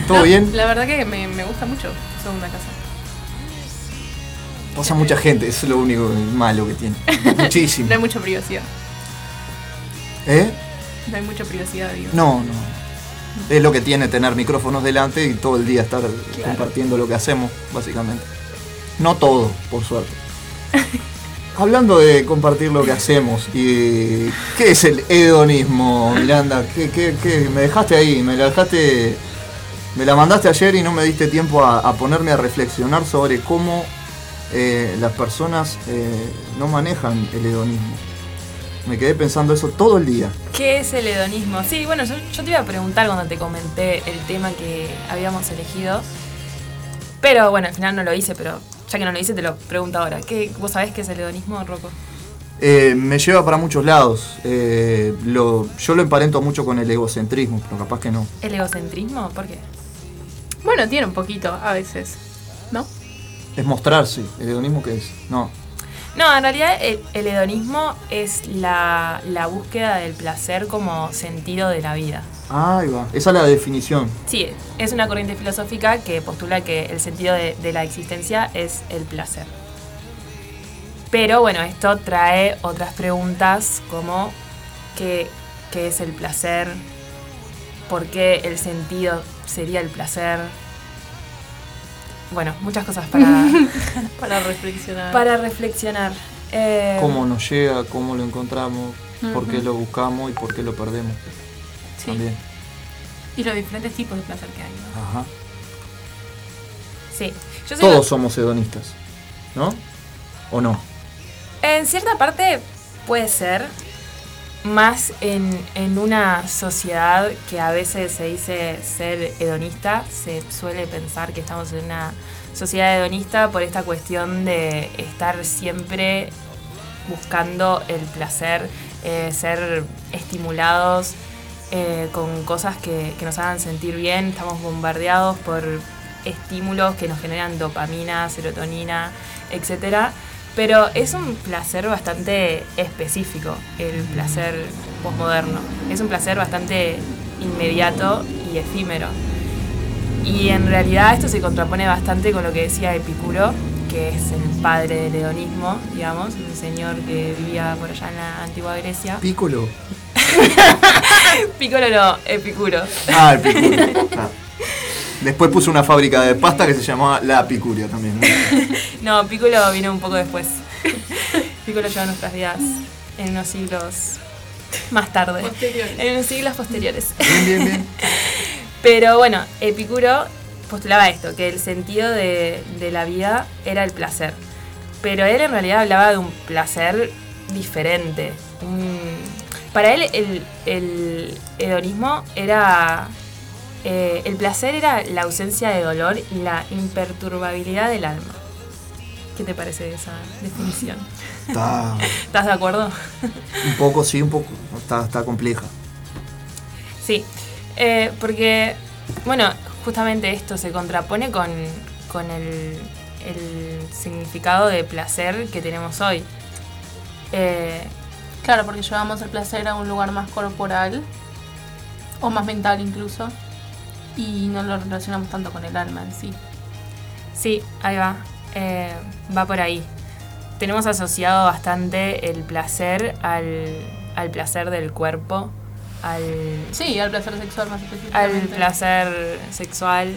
¿Todo No, bien? La verdad que me, me gusta mucho segunda casa. Pasa mucha gente, eso es lo único malo que tiene. (laughs) Muchísimo. No hay mucha privacidad. ¿Eh? No hay mucha privacidad, digo. No, no. Es lo que tiene tener micrófonos delante y todo el día estar compartiendo lo que hacemos, básicamente. No todo, por suerte. (laughs) Hablando de compartir lo que hacemos y qué es el hedonismo, Miranda, ¿Qué, qué, qué? me dejaste ahí, me la dejaste, me la mandaste ayer y no me diste tiempo a, a ponerme a reflexionar sobre cómo eh, las personas eh, no manejan el hedonismo. Me quedé pensando eso todo el día. ¿Qué es el hedonismo? Sí, bueno, yo, yo te iba a preguntar cuando te comenté el tema que habíamos elegido. Pero bueno, al final no lo hice, pero ya que no lo hice, te lo pregunto ahora. ¿Qué, ¿Vos sabés qué es el hedonismo, Rocco? Eh, me lleva para muchos lados. Eh, lo, yo lo emparento mucho con el egocentrismo, pero capaz que no. ¿El egocentrismo? ¿Por qué? Bueno, tiene un poquito a veces. ¿No? Es mostrarse. ¿El hedonismo qué es? No. No, en realidad el, el hedonismo es la, la búsqueda del placer como sentido de la vida. Ahí va. Esa es la definición. Sí, es una corriente filosófica que postula que el sentido de, de la existencia es el placer. Pero bueno, esto trae otras preguntas como ¿qué, qué es el placer? ¿Por qué el sentido sería el placer? Bueno, muchas cosas para, (laughs) Para reflexionar. para reflexionar. Eh, Cómo nos llega, cómo lo encontramos, por qué lo buscamos y por qué lo perdemos. Sí. También. Y los diferentes tipos de placer que hay. ¿no? Ajá. Sí. Yo Todos somos hedonistas. ¿No? ¿O no? En cierta parte puede ser, más en, en una sociedad que a veces se dice ser hedonista, se suele pensar que estamos en una sociedad hedonista por esta cuestión de estar siempre buscando el placer, eh, ser estimulados eh, con cosas que, que nos hagan sentir bien, estamos bombardeados por estímulos que nos generan dopamina, serotonina, etcétera. Pero es un placer bastante específico, el placer posmoderno. Es un placer bastante inmediato y efímero. Y en realidad esto se contrapone bastante con lo que decía Epicuro, que es el padre del hedonismo, digamos, un señor que vivía por allá en la antigua Grecia. Piccolo. (laughs) Piccolo no, Epicuro. Ah, el Picurio. Ah. (laughs) Después puso una fábrica de pasta que se llamaba La Picuria también. ¿no? (laughs) No, Piccolo vino un poco después. (laughs) Piccolo lleva nuestras vidas en unos siglos más tarde. Posteriores. En unos siglos posteriores. Bien, bien, bien. (laughs) Pero bueno, Epicuro postulaba esto, que el sentido de, de la vida era el placer. Pero él en realidad hablaba de un placer diferente. un- para él el, el hedonismo era... eh, el placer era la ausencia de dolor y la imperturbabilidad del alma. ¿Qué te parece esa definición? Está (laughs) ¿Estás de acuerdo? un poco, sí, un poco. Está, está compleja. Sí, eh, porque, bueno, justamente esto se contrapone con, con el, el significado de placer que tenemos hoy. Eh, Claro, porque llevamos el placer a un lugar más corporal o más mental incluso y no lo relacionamos tanto con el alma en sí. sí, ahí va, eh, va por ahí. Tenemos asociado bastante el placer al, al placer del cuerpo, al, Sí, al placer sexual más al específicamente. placer sexual.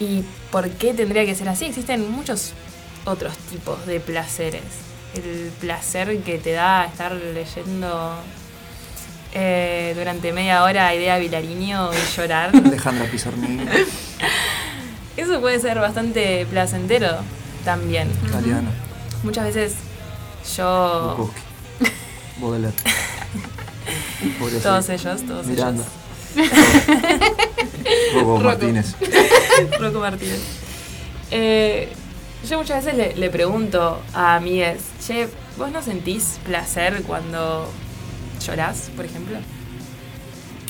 ¿Y por qué tendría que ser así? Existen muchos otros tipos de placeres. El placer que te da estar leyendo eh, durante media hora a Idea Vilariño y llorar. (laughs) Alejandra Pizarnik, (laughs) Eso puede ser bastante placentero también. Galeano, Muchas veces yo... (laughs) Baudelaire. Todos ellos, todos Miranda. ellos. Rocco Martínez. Rocco Martínez. Eh, yo muchas veces le, le pregunto a amigues, che, ¿vos no sentís placer cuando llorás, por ejemplo?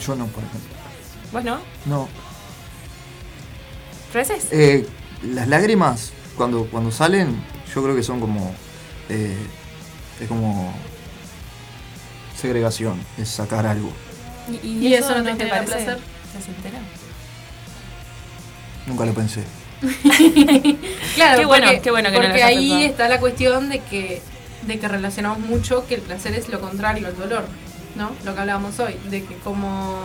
Yo no, por ejemplo. ¿Vos no? No. ¿Pero veces? Eh, las lágrimas, cuando, cuando salen, yo creo que son como. eh, es como. segregación, es sacar algo. ¿Y, ¿Y eso no te genera parece placer? placentero? Nunca lo pensé. (laughs) Claro, Qué bueno, porque, qué bueno que no lo porque ahí pensado. está la cuestión de que, de que relacionamos mucho que el placer es lo contrario al dolor, ¿no? Lo que hablábamos hoy, de que como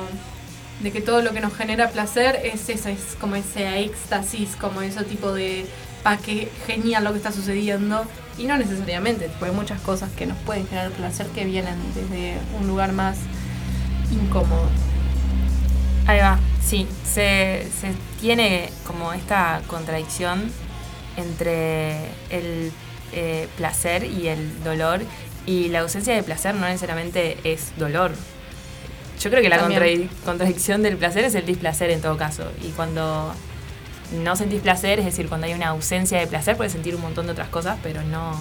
de que todo lo que nos genera placer es eso, es como ese éxtasis, como ese tipo de pa qué genial lo que está sucediendo y no necesariamente, porque hay muchas cosas que nos pueden generar placer que vienen desde un lugar más incómodo. Ahí va, sí, se, se tiene como esta contradicción entre el eh, placer y el dolor y la ausencia de placer no necesariamente es dolor. Yo creo que la También. contradicción del placer es el displacer en todo caso. Y cuando no sentís placer, es decir, cuando hay una ausencia de placer, puedes sentir un montón de otras cosas, pero no,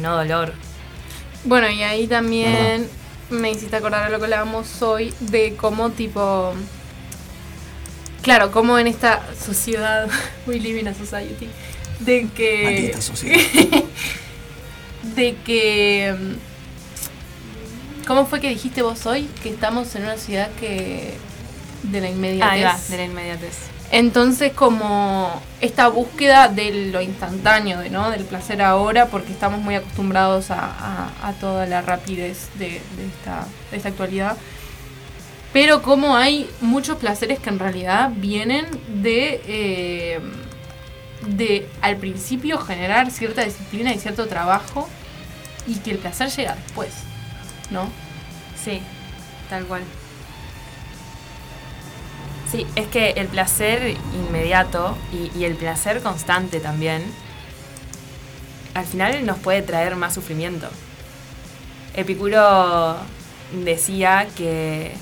no dolor. Bueno, y ahí también me hiciste acordar a lo que hablábamos hoy de cómo tipo... Claro, como en esta sociedad, we live in a society, de que... Maldita sociedad. (laughs) de que... mm, ¿Cómo fue que dijiste vos hoy? Que estamos en una ciudad que... de la inmediatez. Ahí va, de la inmediatez. Entonces como esta búsqueda de lo instantáneo, de, ¿no? del placer ahora, porque estamos muy acostumbrados a, a- a toda la rapidez de, de esta, de esta actualidad. Pero como hay muchos placeres que en realidad vienen de, eh, de al principio generar cierta disciplina y cierto trabajo y que el placer llega después, ¿no? Sí, tal cual. Sí, es que el placer inmediato y, el placer constante también, al final nos puede traer más sufrimiento. Epicuro decía que,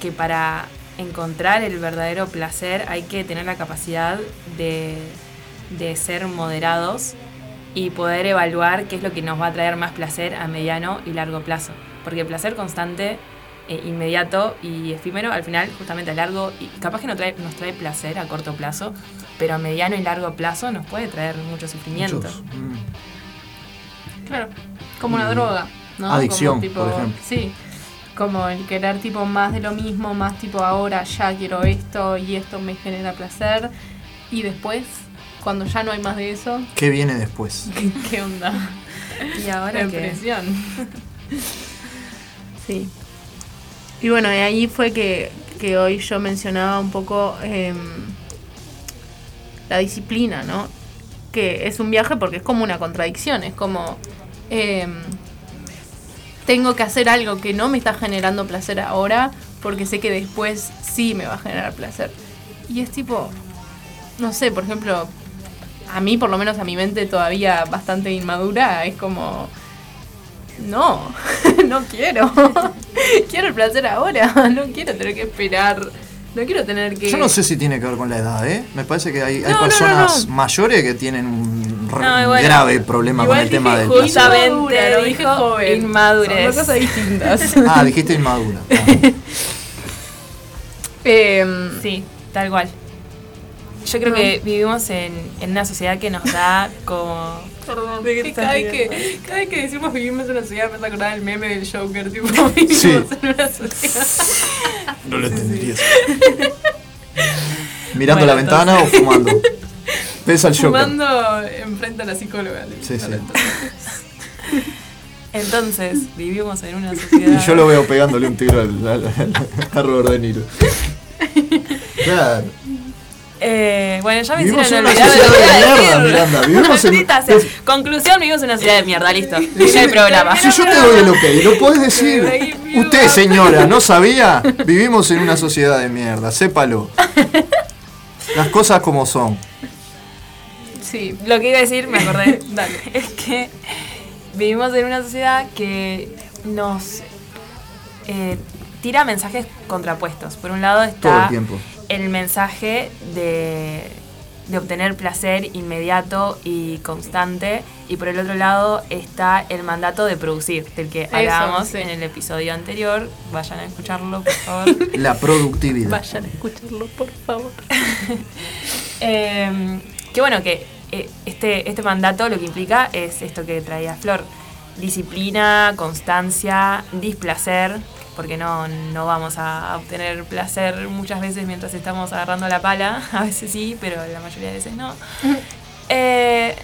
que para encontrar el verdadero placer hay que tener la capacidad de, de ser moderados y poder evaluar qué es lo que nos va a traer más placer a mediano y largo plazo. Porque el placer constante, eh, inmediato y efímero, al final, justamente a largo, y capaz que no trae, nos trae placer a corto plazo, pero a mediano y largo plazo nos puede traer mucho sufrimiento. Mm. Claro, como una Mm. droga, ¿no? Adicción, Como tipo- por ejemplo. Sí, como el querer tipo más de lo mismo, más tipo ahora ya quiero esto y esto me genera placer y después, cuando ya no hay más de eso, ¿Qué viene después? (laughs) ¿qué, qué onda? Y ahora La qué? depresión. (laughs) sí. Y bueno, y ahí fue que, que hoy yo mencionaba un poco em, la disciplina, ¿no? Que es un viaje porque es como una contradicción, es como em, tengo que hacer algo que no me está generando placer ahora porque sé que después sí me va a generar placer. Y es tipo, no sé, por ejemplo, a mí, por lo menos a mi mente todavía bastante inmadura, es como, no, (laughs) no quiero. (laughs) quiero el placer ahora, (laughs) no quiero tener que esperar, no quiero tener que... Yo no sé si tiene que ver con la edad, ¿eh? Me parece que hay, hay No, no, no, personas no. mayores que tienen un bueno, grave problema con el tema del justamente Inmadura, no dije joven. inmadurez. Son dos cosas distintas. Ah, dijiste inmadura. Em, Sí, tal cual. Yo creo que vivimos en, en una sociedad que nos da como... Perdón, ¿De qué que cada, vez que, cada vez que decimos vivimos en una sociedad me acordar del meme del Joker, tipo, vivimos Sí. en una sociedad. (laughs) No lo entenderías. (laughs) ¿Mirando Bueno, la ventana o fumando? Ves al Joker. Fumando enfrente a la psicóloga. Sí, sí. Entonces, (laughs) vivimos en una sociedad... Y yo lo veo pegándole un tiro al, al- al- Robert De Niro. Claro. Eh, bueno, ya me Vivimos hicieron olvidar de. Miranda, vivimos en-. Conclusión, vivimos en una sociedad de mierda, listo. Fin del programa. Si yo te doy el ok, lo podés decir. Usted, señora, ¿no sabía? Vivimos en una sociedad de mierda, sépalo. Las cosas como son. Sí, lo que iba a decir, me acordé, dale, (laughs) es que vivimos en una sociedad que nos eh, tira mensajes contrapuestos. Por un lado Todo el está tiempo. El mensaje de, de obtener placer inmediato y constante, y por el otro lado está el mandato de producir, del que hablábamos sí. en el episodio anterior. Vayan a escucharlo, por favor. (laughs) La productividad. Vayan a escucharlo, por favor. (laughs) Eh, que bueno, que eh, este, este mandato lo que implica es esto que traía Flor. Disciplina, constancia, displacer, porque no, no vamos a obtener placer muchas veces mientras estamos agarrando la pala. (laughs) A veces sí, pero la mayoría de veces no. (laughs) Eh,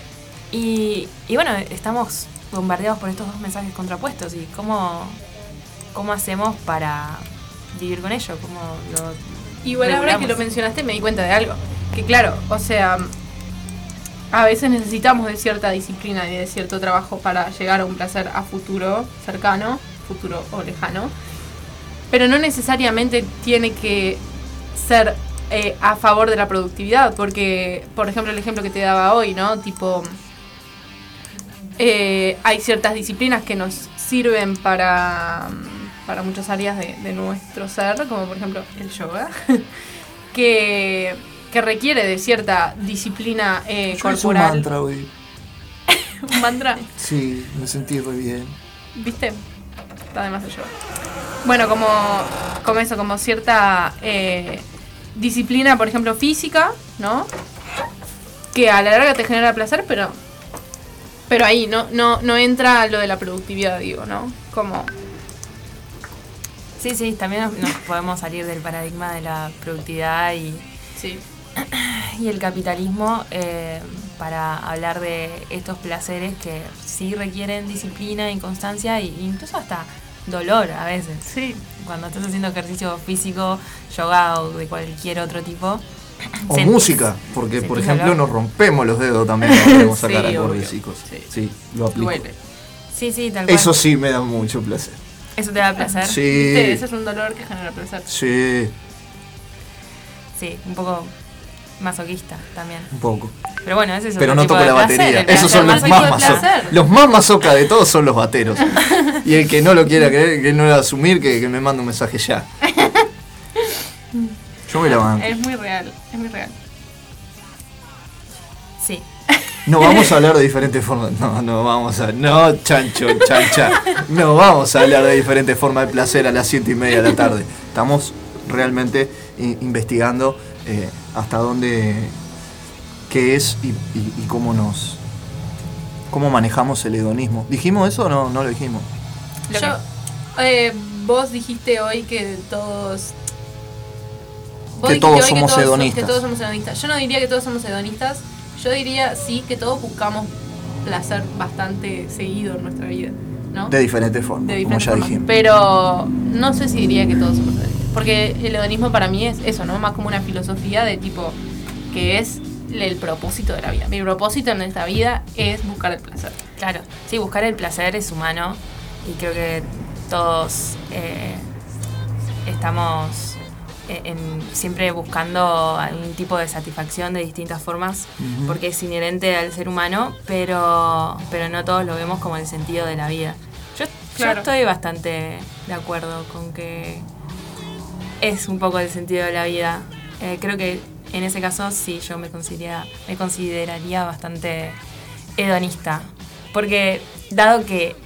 y, y bueno, estamos bombardeados por estos dos mensajes contrapuestos. ¿Y cómo, cómo hacemos para vivir con ello? ¿Cómo lo Igual ahora que lo mencionaste me di cuenta de algo. Que claro, o sea, a veces necesitamos de cierta disciplina y de cierto trabajo para llegar a un placer a futuro cercano, futuro o lejano. Pero no necesariamente tiene que ser eh, a favor de la productividad, porque, por ejemplo, el ejemplo que te daba hoy, ¿no? Tipo, eh, hay ciertas disciplinas que nos sirven para, para muchas áreas de, de nuestro ser, como por ejemplo el yoga, (laughs) que, que requiere de cierta disciplina eh, Yo hice un corporal. mantra hoy. (laughs) Un mantra, Sí, me sentí re bien. ¿viste? Está de más el yoga. Bueno, como, como eso, como cierta eh, disciplina, por ejemplo, física, ¿no? Que a la larga te genera placer, pero pero ahí no, no, no entra lo de la productividad, digo, ¿no? Como Sí, sí, también nos, nos podemos salir del paradigma de la productividad y, y el capitalismo eh, para hablar de estos placeres que sí requieren disciplina y constancia e incluso hasta dolor a veces. Sí. Cuando estás haciendo ejercicio físico, yoga o de cualquier otro tipo. (clears throat) O sentís- música, porque por ejemplo dolor. nos rompemos los dedos también cuando (laughs) queremos sacar Sí. Sí, lo aplico. duele. Sí, sí, tal cual. Eso sí me da mucho placer. ¿Eso te da placer? Sí. Ese es un dolor que genera placer. Sí, Sí, un poco masoquista también. un poco. Pero bueno, ese es Pero no toco la placer, batería. Esos son los más de masoca. placer. Los más masoca de todos son los bateros. (laughs) Y el que no lo quiera creer, que no lo asumir, que, que me mande un mensaje ya. (laughs) Yo me la banco. Es muy real, es muy real. Sí. No vamos a hablar de (laughs) diferentes formas. No, no vamos a. No, chancho, chancha. No vamos a hablar de diferentes formas de placer a las siete y media de la tarde. Estamos realmente investigando eh, hasta dónde. qué es y, y- y cómo nos. cómo manejamos el hedonismo. ¿Dijimos eso o no? No lo dijimos. Yo, eh, vos dijiste hoy que todos. vos Que todos hoy somos todos- hedonistas. Que todos somos hedonistas. Yo no diría que todos somos hedonistas. Yo diría sí que todos buscamos placer bastante seguido en nuestra vida, ¿no? De diferentes formas, De como diferentes ya formas. dijimos. Pero no sé si diría que todos somos hedonistas. Porque el hedonismo para mí es eso, ¿no? Más como una filosofía de tipo que es el propósito de la vida. Mi propósito en esta vida es buscar el placer. Claro, sí, buscar el placer es humano y creo que todos eh, estamos en- siempre buscando algún tipo de satisfacción de distintas formas porque es inherente al ser humano, pero, pero no todos lo vemos como el sentido de la vida. Yo, yo estoy bastante de acuerdo con que es un poco el sentido de la vida. Eh, creo que en ese caso sí yo me consideraría, me consideraría bastante hedonista. Porque dado que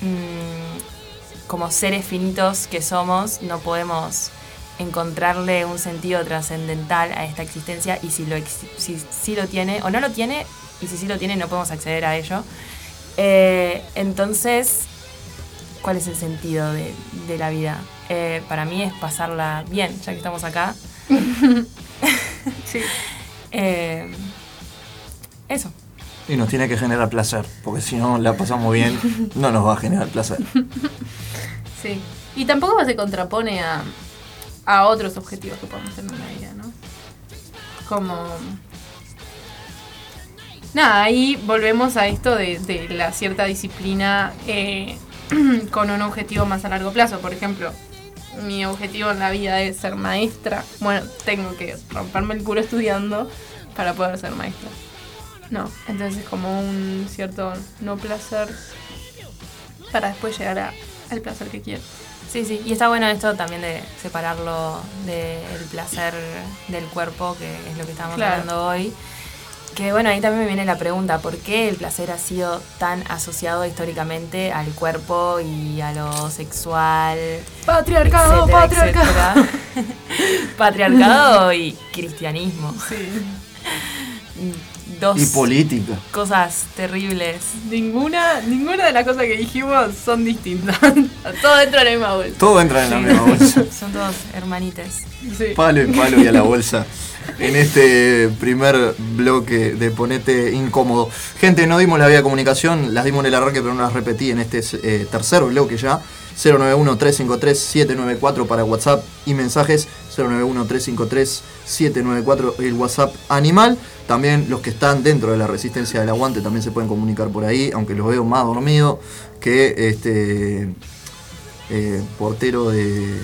mm, como seres finitos que somos, no podemos encontrarle un sentido trascendental a esta existencia y si lo, ex- si, si lo tiene o no lo tiene y si sí lo tiene no podemos acceder a ello. Eh, entonces, ¿cuál es el sentido de, de la vida? Eh, para mí es pasarla bien, ya que estamos acá. sí. (laughs) Eh, eso. Y nos tiene que generar placer, porque si no la pasamos bien, no nos va a generar placer. (laughs) Sí. Y tampoco se contrapone a, a otros objetivos que podemos tener en la vida, ¿no? Como. Nada, ahí volvemos a esto de, la cierta disciplina eh, (clears throat) con un objetivo más a largo plazo. Por ejemplo, mi objetivo en la vida es ser maestra. Bueno, tengo que romperme el culo estudiando para poder ser maestra. No, entonces es como un cierto no placer para después llegar al placer que quiero. Sí, sí, y está bueno esto también de separarlo del placer del cuerpo, que es lo que estamos Claro. hablando hoy. Que bueno, ahí también me viene la pregunta, ¿por qué el placer ha sido tan asociado históricamente al cuerpo y a lo sexual? Patriarcado, etcétera, patriarcado. etcétera? (laughs) patriarcado y cristianismo. (laughs) Dos Y política. cosas terribles. Ninguna, ninguna de las cosas que dijimos son distintas. (laughs) Todo dentro de la misma bolsa. Todo entra en la misma bolsa. (laughs) Son todos hermanites. Palo en palo y a la bolsa. En este primer bloque de Ponete Incómodo. Gente, no dimos la vía de comunicación, las dimos en el arranque, pero no las repetí en este eh, tercer bloque ya. 091-353-794 para WhatsApp y mensajes. 091-353-794 el WhatsApp animal. También los que están dentro de la resistencia del aguante también se pueden comunicar por ahí, aunque los veo más dormidos que este eh, portero de,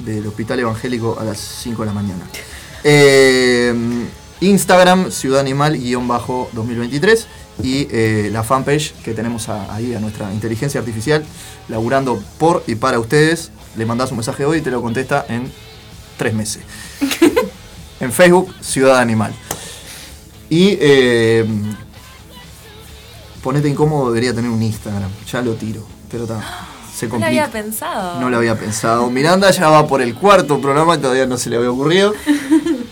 del Hospital Evangélico a las 5 de la mañana. Eh, Instagram, Ciudad Animal-2023 y eh, la fanpage que tenemos a- ahí a nuestra inteligencia artificial laburando por y para ustedes. Le mandás un mensaje hoy y te lo contesta en tres meses. (laughs) en Facebook, Ciudad Animal. Y eh, Ponete Incómodo debería tener un Instagram. Ya lo tiro. Pero está. Se No lo había pensado. No lo había pensado. Miranda ya va por el cuarto programa y todavía no se le había ocurrido. (laughs)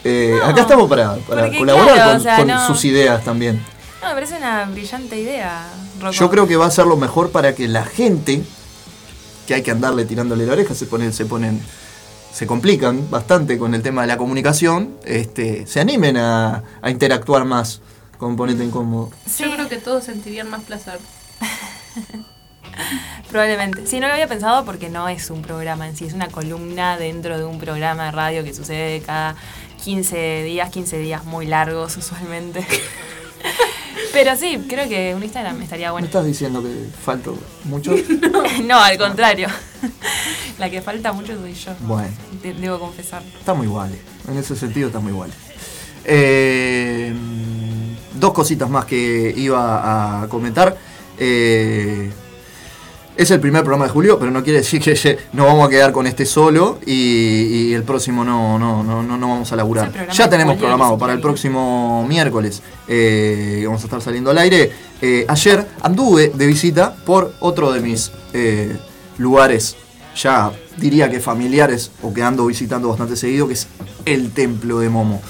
Eh, acá estamos para, colaborar claro, con, o sea, con no- sus ideas también. No, me parece una brillante idea, Rocco. Yo creo que va a ser lo mejor para que la gente, que hay que andarle tirándole la oreja, se ponen, se ponen, se complican bastante con el tema de la comunicación, este, se animen a, a interactuar más con Ponete Incómodo. Yo creo que todos sentirían más placer. (laughs) Probablemente. Sí, no lo había pensado porque no es un programa en sí, es una columna dentro de un programa de radio que sucede cada 15 días, 15 días muy largos usualmente. (laughs) (laughs) Pero sí, creo que un Instagram estaría ¿Me bueno. estás diciendo que falto mucho? (laughs) No, al contrario. (laughs) La que falta mucho soy yo. Bueno. De- debo confesar. Estamos iguales. En ese sentido estamos iguales. Eh, dos cositas más que iba a comentar. Eh, es el primer programa de julio, pero no quiere decir que nos vamos a quedar con este solo y, y el próximo no, no, no, no, no vamos a laburar. Ya tenemos programado para el próximo miércoles. eh, vamos a estar saliendo al aire. Eh, ayer anduve de visita por otro de mis eh, lugares, ya diría que familiares o que ando visitando bastante seguido, que es el Templo de Momo.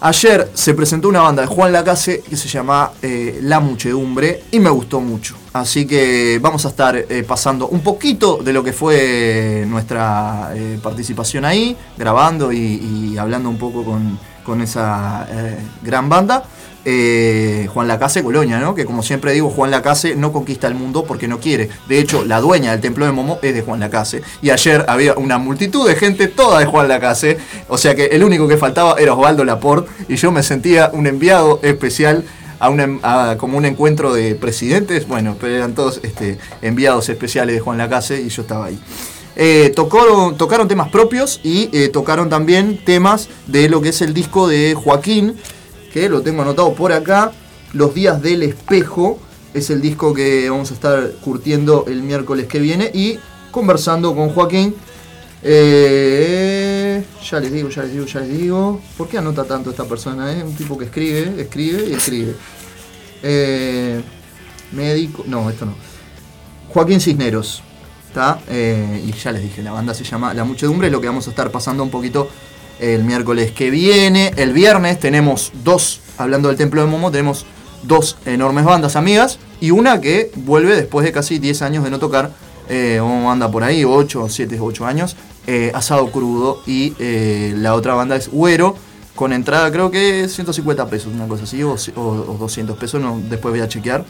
Ayer se presentó una banda de Juan Lacase que se llama La Muchedumbre y me gustó mucho. Así que vamos a estar eh, pasando un poquito de lo que fue nuestra eh, participación ahí, grabando y, hablando un poco con, esa eh, gran banda. Eh, Juan Lacase Colonia, ¿no? Que como siempre digo, Juan Lacase no conquista el mundo porque no quiere. De hecho, la dueña del templo de Momo es de Juan Lacase. Y ayer había una multitud de gente, toda de Juan Lacase. O sea que el único que faltaba era Osvaldo Laporte. Y yo me sentía un enviado especial a un, a- como un encuentro de presidentes. Bueno, pero eran todos este, enviados especiales de Juan Lacase y yo estaba ahí. Eh, tocaron, tocaron temas propios y eh, tocaron también temas de lo que es el disco de Joaquín, que lo tengo anotado por acá, Los días del espejo, es el disco que vamos a estar curtiendo el miércoles que viene y conversando con Joaquín. Eh, ya les digo, ya les digo, ya les digo. ¿Por qué anota tanto esta persona? eh? Un tipo que escribe, escribe y escribe. Eh, médico, no, esto no. Joaquín Cisneros. ¿Está? Eh, y ya les dije, la banda se llama La Muchedumbre, es lo que vamos a estar pasando un poquito el miércoles que viene. El viernes tenemos dos, hablando del Templo de Momo, tenemos dos enormes bandas amigas y una que vuelve después de casi 10 años de no tocar. Momo anda por ahí, 8, 7, 8 años. Eh, asado crudo y eh, la otra banda es Güero. Con entrada creo que 150 pesos, una cosa así, o, o- o 200 pesos, no, después voy a chequear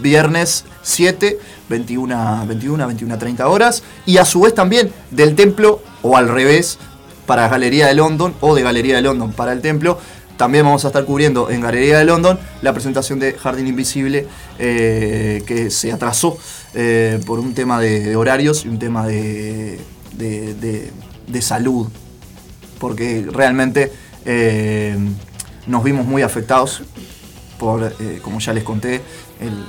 viernes 7, 21, 21, 21, 30 horas. Y a su vez también del templo, o al revés, para Galería de London, o de Galería de London para el templo, también vamos a estar cubriendo en Galería de London la presentación de Jardín Invisible eh, que se atrasó por un tema de, de horarios y un tema de, de- de- de salud. Porque realmente eh, nos vimos muy afectados por, eh, como ya les conté, el,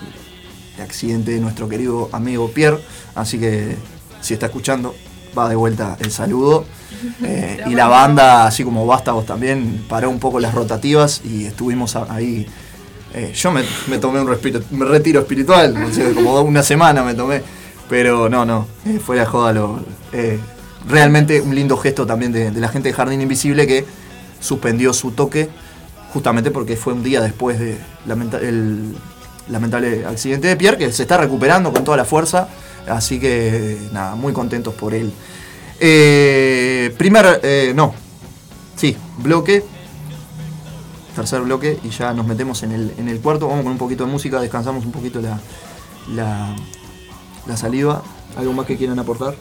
el accidente de nuestro querido amigo Pierre. Así que si está escuchando, va de vuelta el saludo. (laughs) Eh, y la banda, así como Vástagos también, paró un poco las rotativas y estuvimos ahí. eh, yo me, me tomé un respiro, me retiro espiritual, como una semana me tomé. Pero no, no, eh, fuera de joda. Lo, eh, realmente un lindo gesto también de, la gente de Jardín Invisible que suspendió su toque justamente porque fue un día después de lamenta- el lamentable accidente de Pierre, que se está recuperando con toda la fuerza. Así que nada, muy contentos por él. Eh, primer, eh, no, sí, bloque. Tercer bloque y ya nos metemos en el, en el cuarto. Vamos con un poquito de música, descansamos un poquito la, la saliva. ¿Algo más que quieran aportar?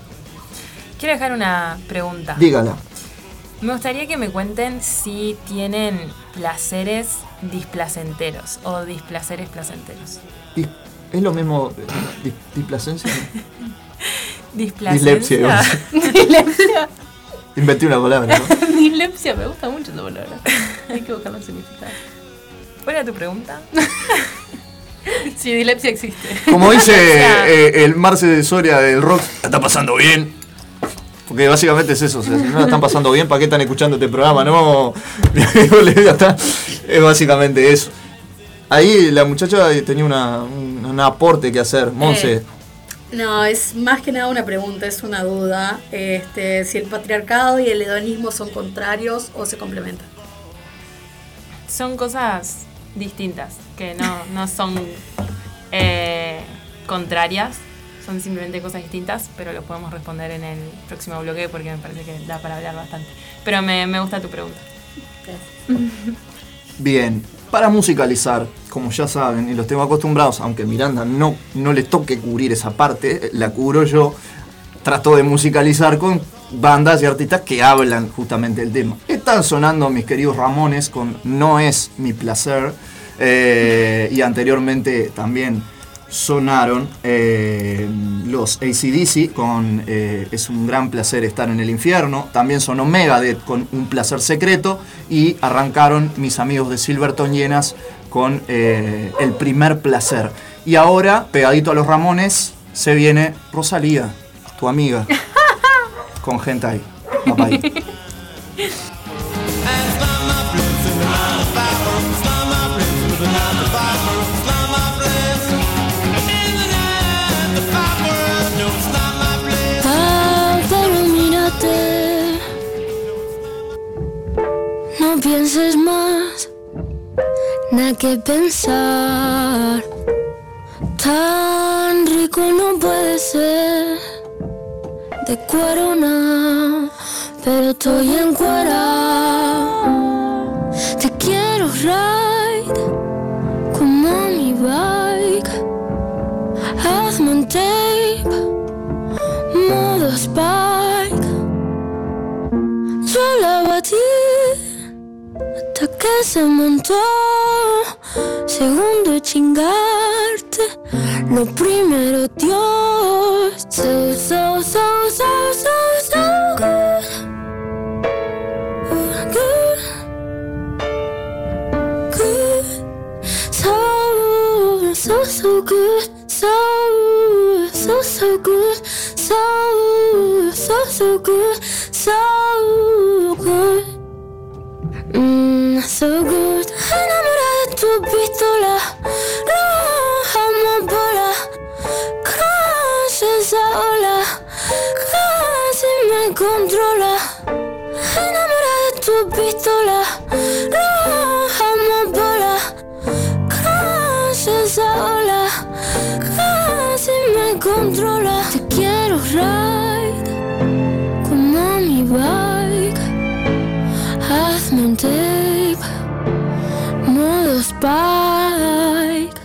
Quiero dejar una pregunta. Dígala. Me gustaría que me cuenten si tienen placeres displacenteros o displaceres placenteros. Dis- Es lo mismo eh, dis- displacencia. (laughs) Displacencia. Dislexia, iba a decir. Dislexia. Inventé una palabra, ¿no? (laughs) Dislexia, me gusta mucho esa palabra. Hay que buscar el significado. ¿Cuál era tu pregunta? (laughs) (laughs) Sí, dislexia existe. Como dice (laughs) eh, el Marce de Soria del rock, ¿la está pasando bien? Porque básicamente es eso, o sea, si no la están pasando bien, ¿para qué están escuchando este programa? No, (laughs) es básicamente eso. Ahí la muchacha tenía una, un, un aporte que hacer, Monse. Eh, No, es más que nada una pregunta, es una duda. Este, si el patriarcado y el hedonismo son contrarios o se complementan. Son cosas distintas, que no, no son eh, contrarias, son simplemente cosas distintas, pero lo podemos responder en el próximo bloque porque me parece que da para hablar bastante. Pero me, me gusta tu pregunta. Bien, para musicalizar, como ya saben, y los tengo acostumbrados, aunque Miranda no, no le toque cubrir esa parte, la cubro yo, trato de musicalizar con bandas y artistas que hablan justamente del tema. Están sonando mis queridos Ramones con No es mi placer, eh, y anteriormente también sonaron eh, los ACDC con eh, Es un gran placer estar en el infierno. También sonó Megadeth con Un placer secreto. Y arrancaron mis amigos de Silverton Llenas con eh, El primer placer. Y ahora, pegadito a los Ramones, se viene Rosalía, tu amiga, (laughs) con Hentai. Bye bye. Ah, pienses más, nada que pensar. Tan rico no puede ser. De cuero no, pero estoy en Te quiero ride como mi bike. Hazme tape modo Spike. Yo la batí hasta que se montó. Segundo chingarte, lo primero Dios. So, so, so, so, so, so good. Good. Good. So, so, so good. So, so, so good. So, so, so good. So good. Mm, so good. Enamorada de tu pistola. Roja amapola. Crash esa ola. Casi me controla. Enamorada de tu pistola. Roja amapola. Crash esa ola. Casi me controla. Te quiero ride como mi bike. Tape, modo Spike.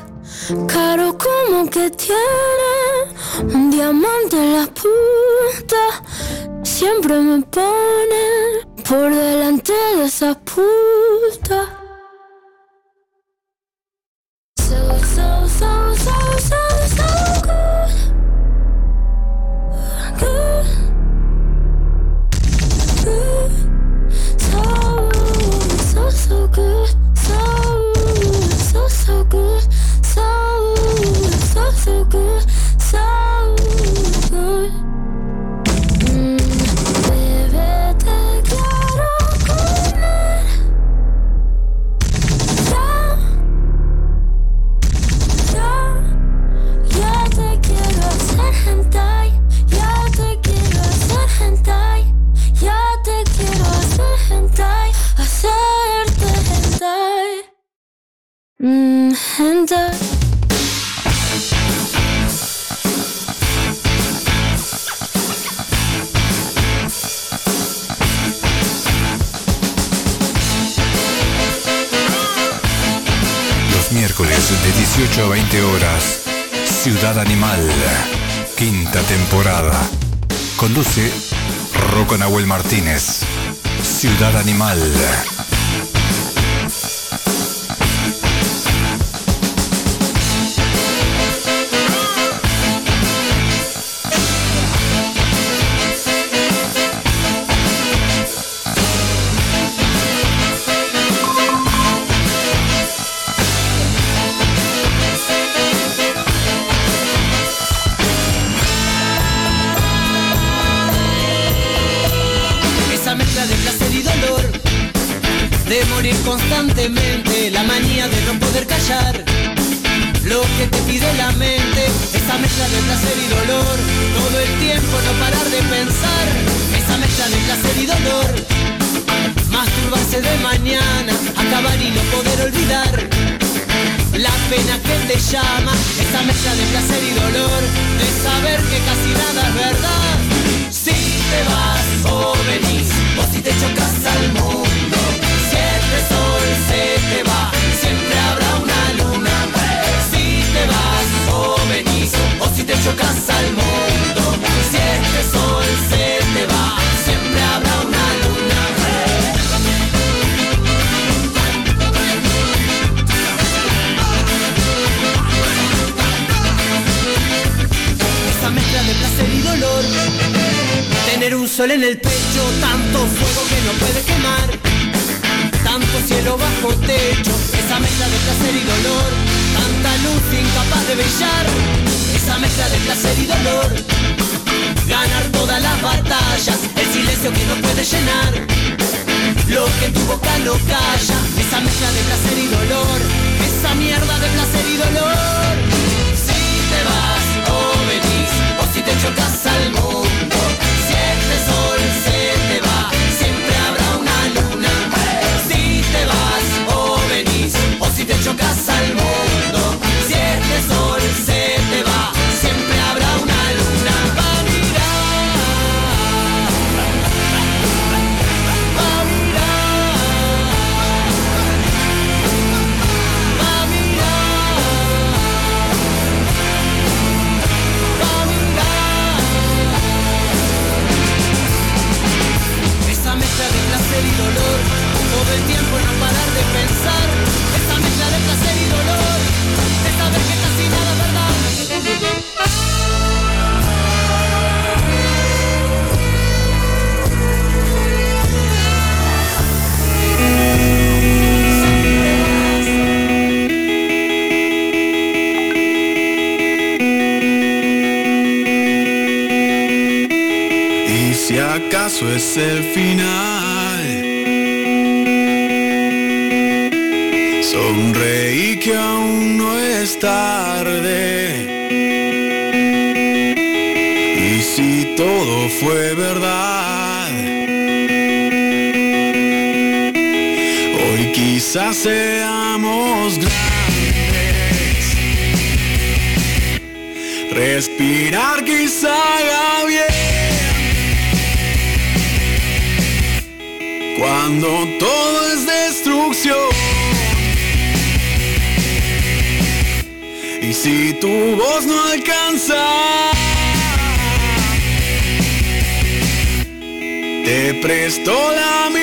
Caro como que tiene un diamante en la punta. Siempre me pone por delante de esa puta. Ciudad Animal. Constantemente, la manía de no poder callar. Lo que te pide la mente, esa mezcla de placer y dolor, todo el tiempo no parar de pensar. Esa mezcla de placer y dolor, masturbarse de mañana, acabar y no poder olvidar. La pena que te llama, esa mezcla de placer y dolor, de saber que casi nada es verdad. Si te vas o venís, o si te chocas al mundo, sol se te va, siempre habrá una luna. Si te vas o venís, o si te chocas al mundo, si este sol se te va, siempre habrá una luna. esa mezcla de placer y dolor. Tener un sol en el pecho, tanto fuego que no puede quemar, tanto cielo bajo techo, esa mezcla de placer y dolor, tanta luz incapaz de brillar, esa mezcla de placer y dolor. Ganar todas las batallas, el silencio que no puede llenar, lo que tu boca no calla, esa mezcla de placer y dolor, esa mierda de placer y dolor. Si te vas o venís, o si te chocas al mundo, si este o si seamos grandes. Respirar quizá haga bien. Cuando todo es destrucción. Y si tu voz no alcanza, te presto la mía.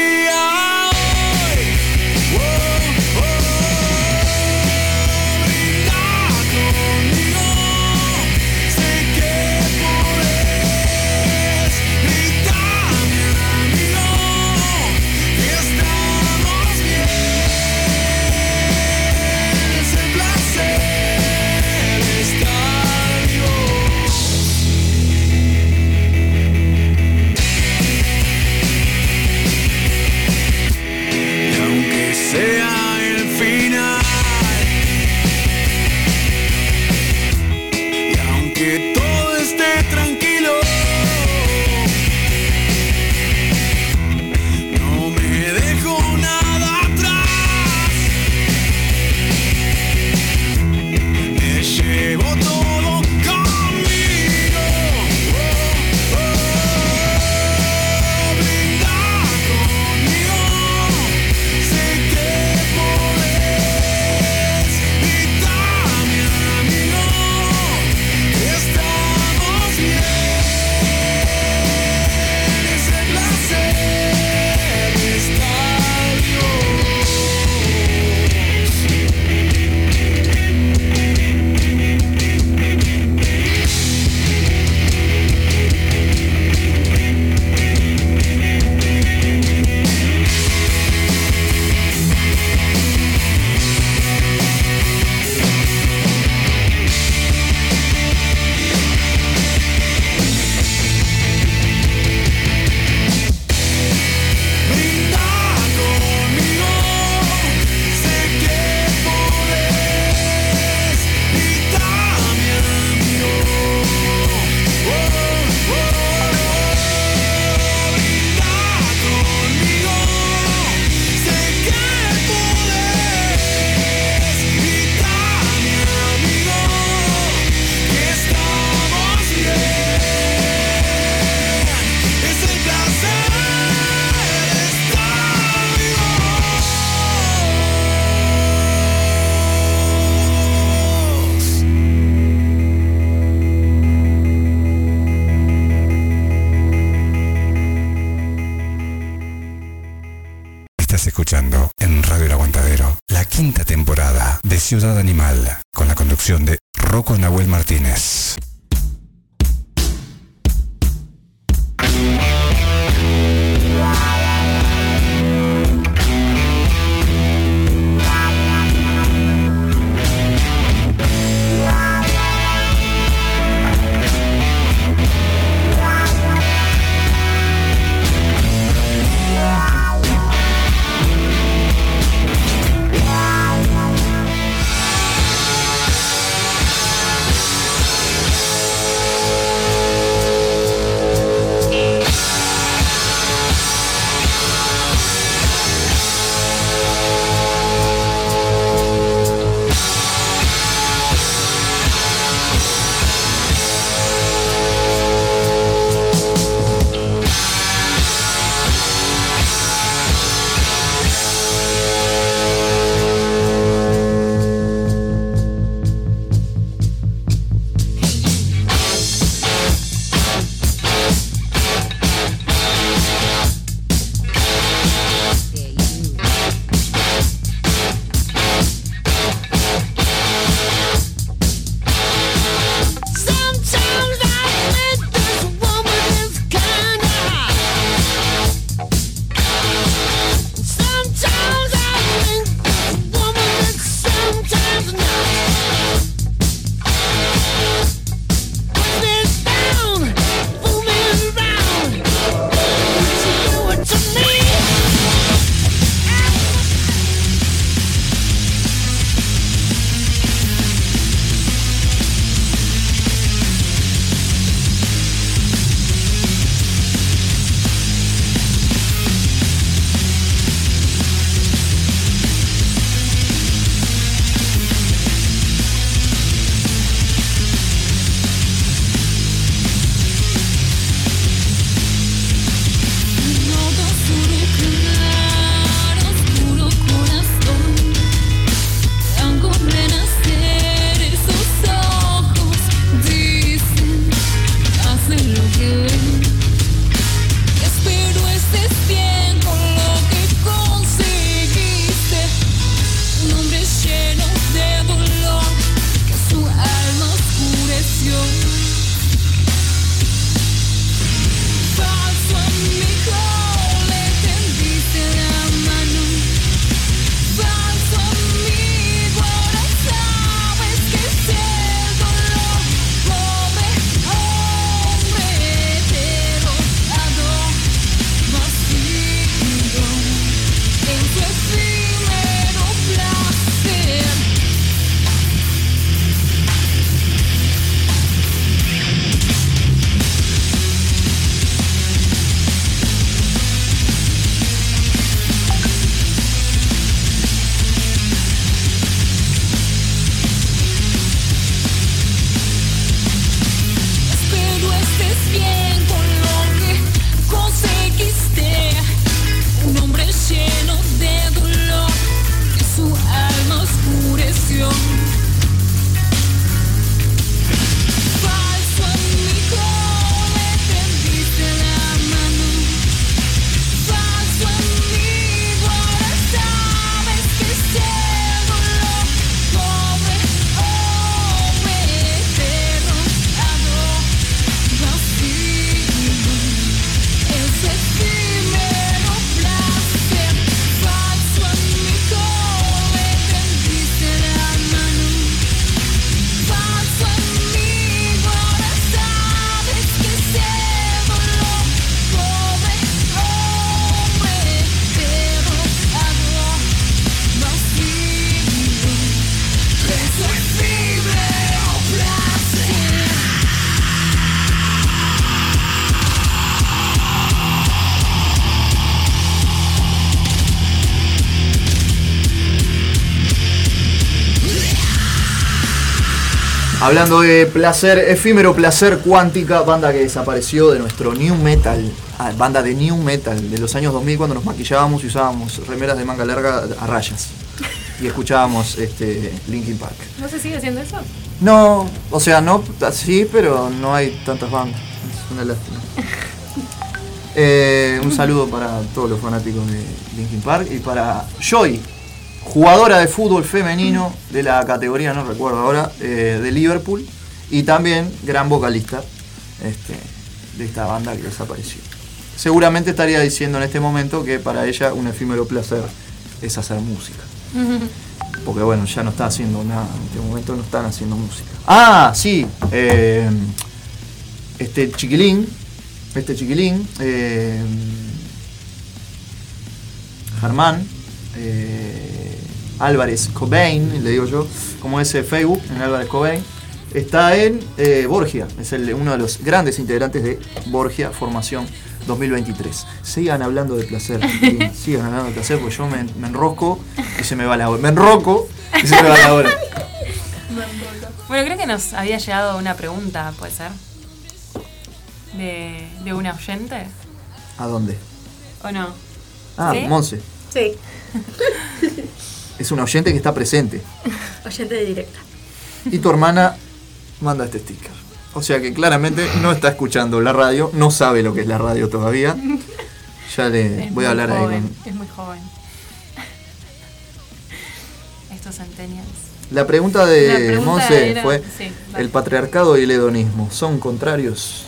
Ciudad Animal con la conducción de Rocco Nahuel Martínez. canción Hablando de placer, efímero placer cuántica, banda que desapareció de nuestro new metal, ah, banda de new metal de los años 2000 cuando nos maquillábamos y usábamos remeras de manga larga a rayas y escuchábamos este Linkin Park. ¿No se sigue haciendo eso? No, o sea, no así, pero no hay tantas bandas. Es una lástima. (laughs) Eh, un saludo para todos los fanáticos de Linkin Park y para Joy, jugadora de fútbol femenino de la categoría, no recuerdo ahora, eh, de Liverpool y también gran vocalista este, de esta banda que desapareció. Seguramente estaría diciendo en este momento que para ella un efímero placer es hacer música. (laughs) Porque bueno, ya no está haciendo nada, en este momento no están haciendo música. Ah, sí, eh, este chiquilín, este chiquilín, eh, Germán, eh, Álvarez Cobain, le digo yo, como es eh, Facebook, en Álvarez Cobain, está en eh, Borgia, es el- uno de los grandes integrantes de Borgia Formación 2023. Sigan hablando de placer, (laughs) sigan hablando de placer, porque yo me, me enrosco y se me va la hora. Me enroco y se me va la hora. Bueno, creo que nos había llegado una pregunta, ¿puede ser? De, de una oyente, ¿A dónde? ¿o no? Ah, ¿Sí? Monse. Sí, (laughs) Es una oyente que está presente. (laughs) oyente de directa. Y tu hermana manda este sticker. O sea que claramente no está escuchando la radio, no sabe lo que es la radio todavía. Ya le Es voy a hablar ahí joven, con... Es muy joven. (laughs) Estos centennials. La pregunta de Monse fue, sí. ¿el patriarcado y el hedonismo son contrarios?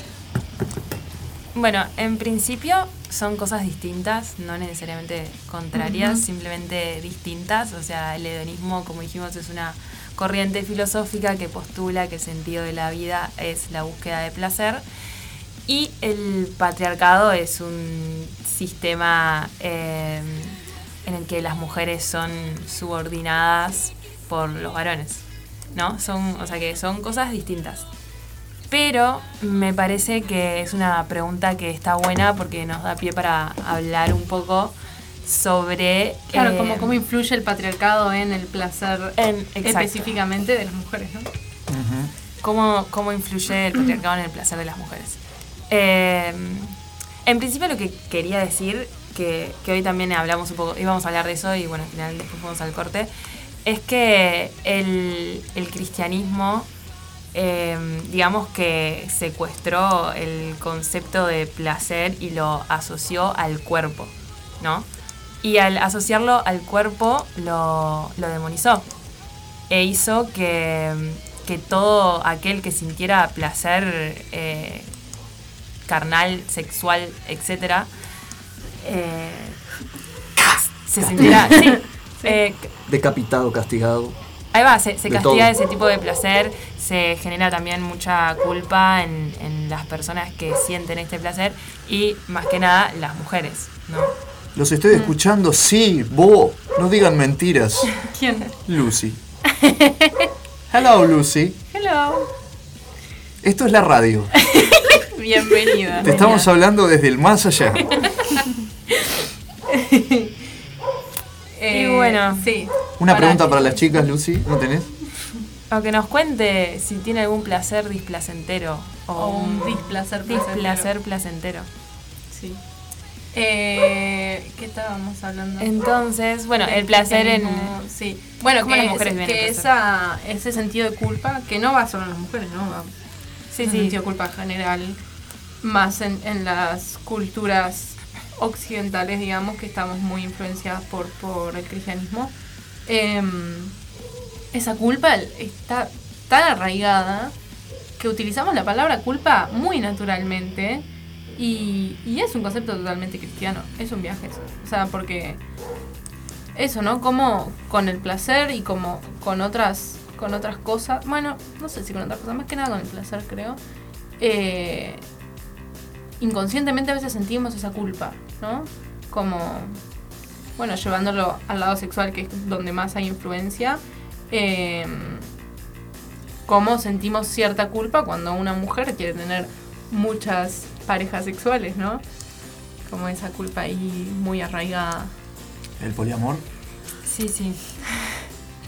Bueno, en principio son cosas distintas, no necesariamente contrarias, simplemente distintas. O sea, el hedonismo, como dijimos, es una corriente filosófica que postula que el sentido de la vida es la búsqueda de placer. Y el patriarcado es un sistema eh, en el que las mujeres son subordinadas por los varones. ¿No? Son, o sea que son cosas distintas. Pero me parece que es una pregunta que está buena porque nos da pie para hablar un poco sobre... Claro, eh, como cómo influye el patriarcado en el placer exacto. específicamente de las mujeres, ¿no? cómo, cómo influye el patriarcado en el placer de las mujeres. Eh, en principio lo que quería decir, que, que hoy también hablamos un poco, íbamos a hablar de eso y bueno, al final después fuimos al corte, es que el, el cristianismo, eh, digamos que secuestró el concepto de placer y lo asoció al cuerpo, ¿no? Y al asociarlo al cuerpo lo, lo demonizó e hizo que, que todo aquel que sintiera placer eh, carnal, sexual, etcétera, eh, se sintiera. (laughs) sí, eh, Decapitado, castigado. ahí va, se, se castiga todo. ese tipo de placer, se genera también mucha culpa en, en las personas que sienten este placer y más que nada las mujeres, ¿no? Los estoy escuchando, sí, vos. No digan mentiras. (laughs) ¿Quién? Lucy. Hello, Lucy. Hello. Esto es la radio. (laughs) Bienvenida. Te estamos hablando desde el más allá. Eh, (laughs) y bueno, sí. Una Para pregunta que- para las chicas, Lucy. ¿No tenés? O que nos cuente si tiene algún placer displacentero. O, O un displacer placentero. displacer placentero. Sí. Eh, ¿Qué estábamos hablando? Entonces, bueno, el placer en- Sí. Bueno, ¿Cómo que, las mujeres el que esa, ese sentido de culpa, que no va solo en las mujeres, ¿no? Va, Sí, sí. sentido de culpa general, más en, en las culturas occidentales, digamos, que estamos muy influenciadas por, por el cristianismo. Em, esa culpa está tan arraigada que utilizamos la palabra culpa muy naturalmente y, es un concepto totalmente cristiano, es un viaje eso. O sea, porque eso, ¿no? Como con el placer y como con otras con otras cosas, bueno, no sé si con otras cosas, más que nada con el placer creo, eh, inconscientemente a veces sentimos esa culpa, ¿no? Como, bueno, llevándolo al lado sexual, que es donde más hay influencia, eh, cómo sentimos cierta culpa cuando una mujer quiere tener muchas parejas sexuales, ¿no? Como esa culpa ahí muy arraigada. El poliamor. Sí, sí.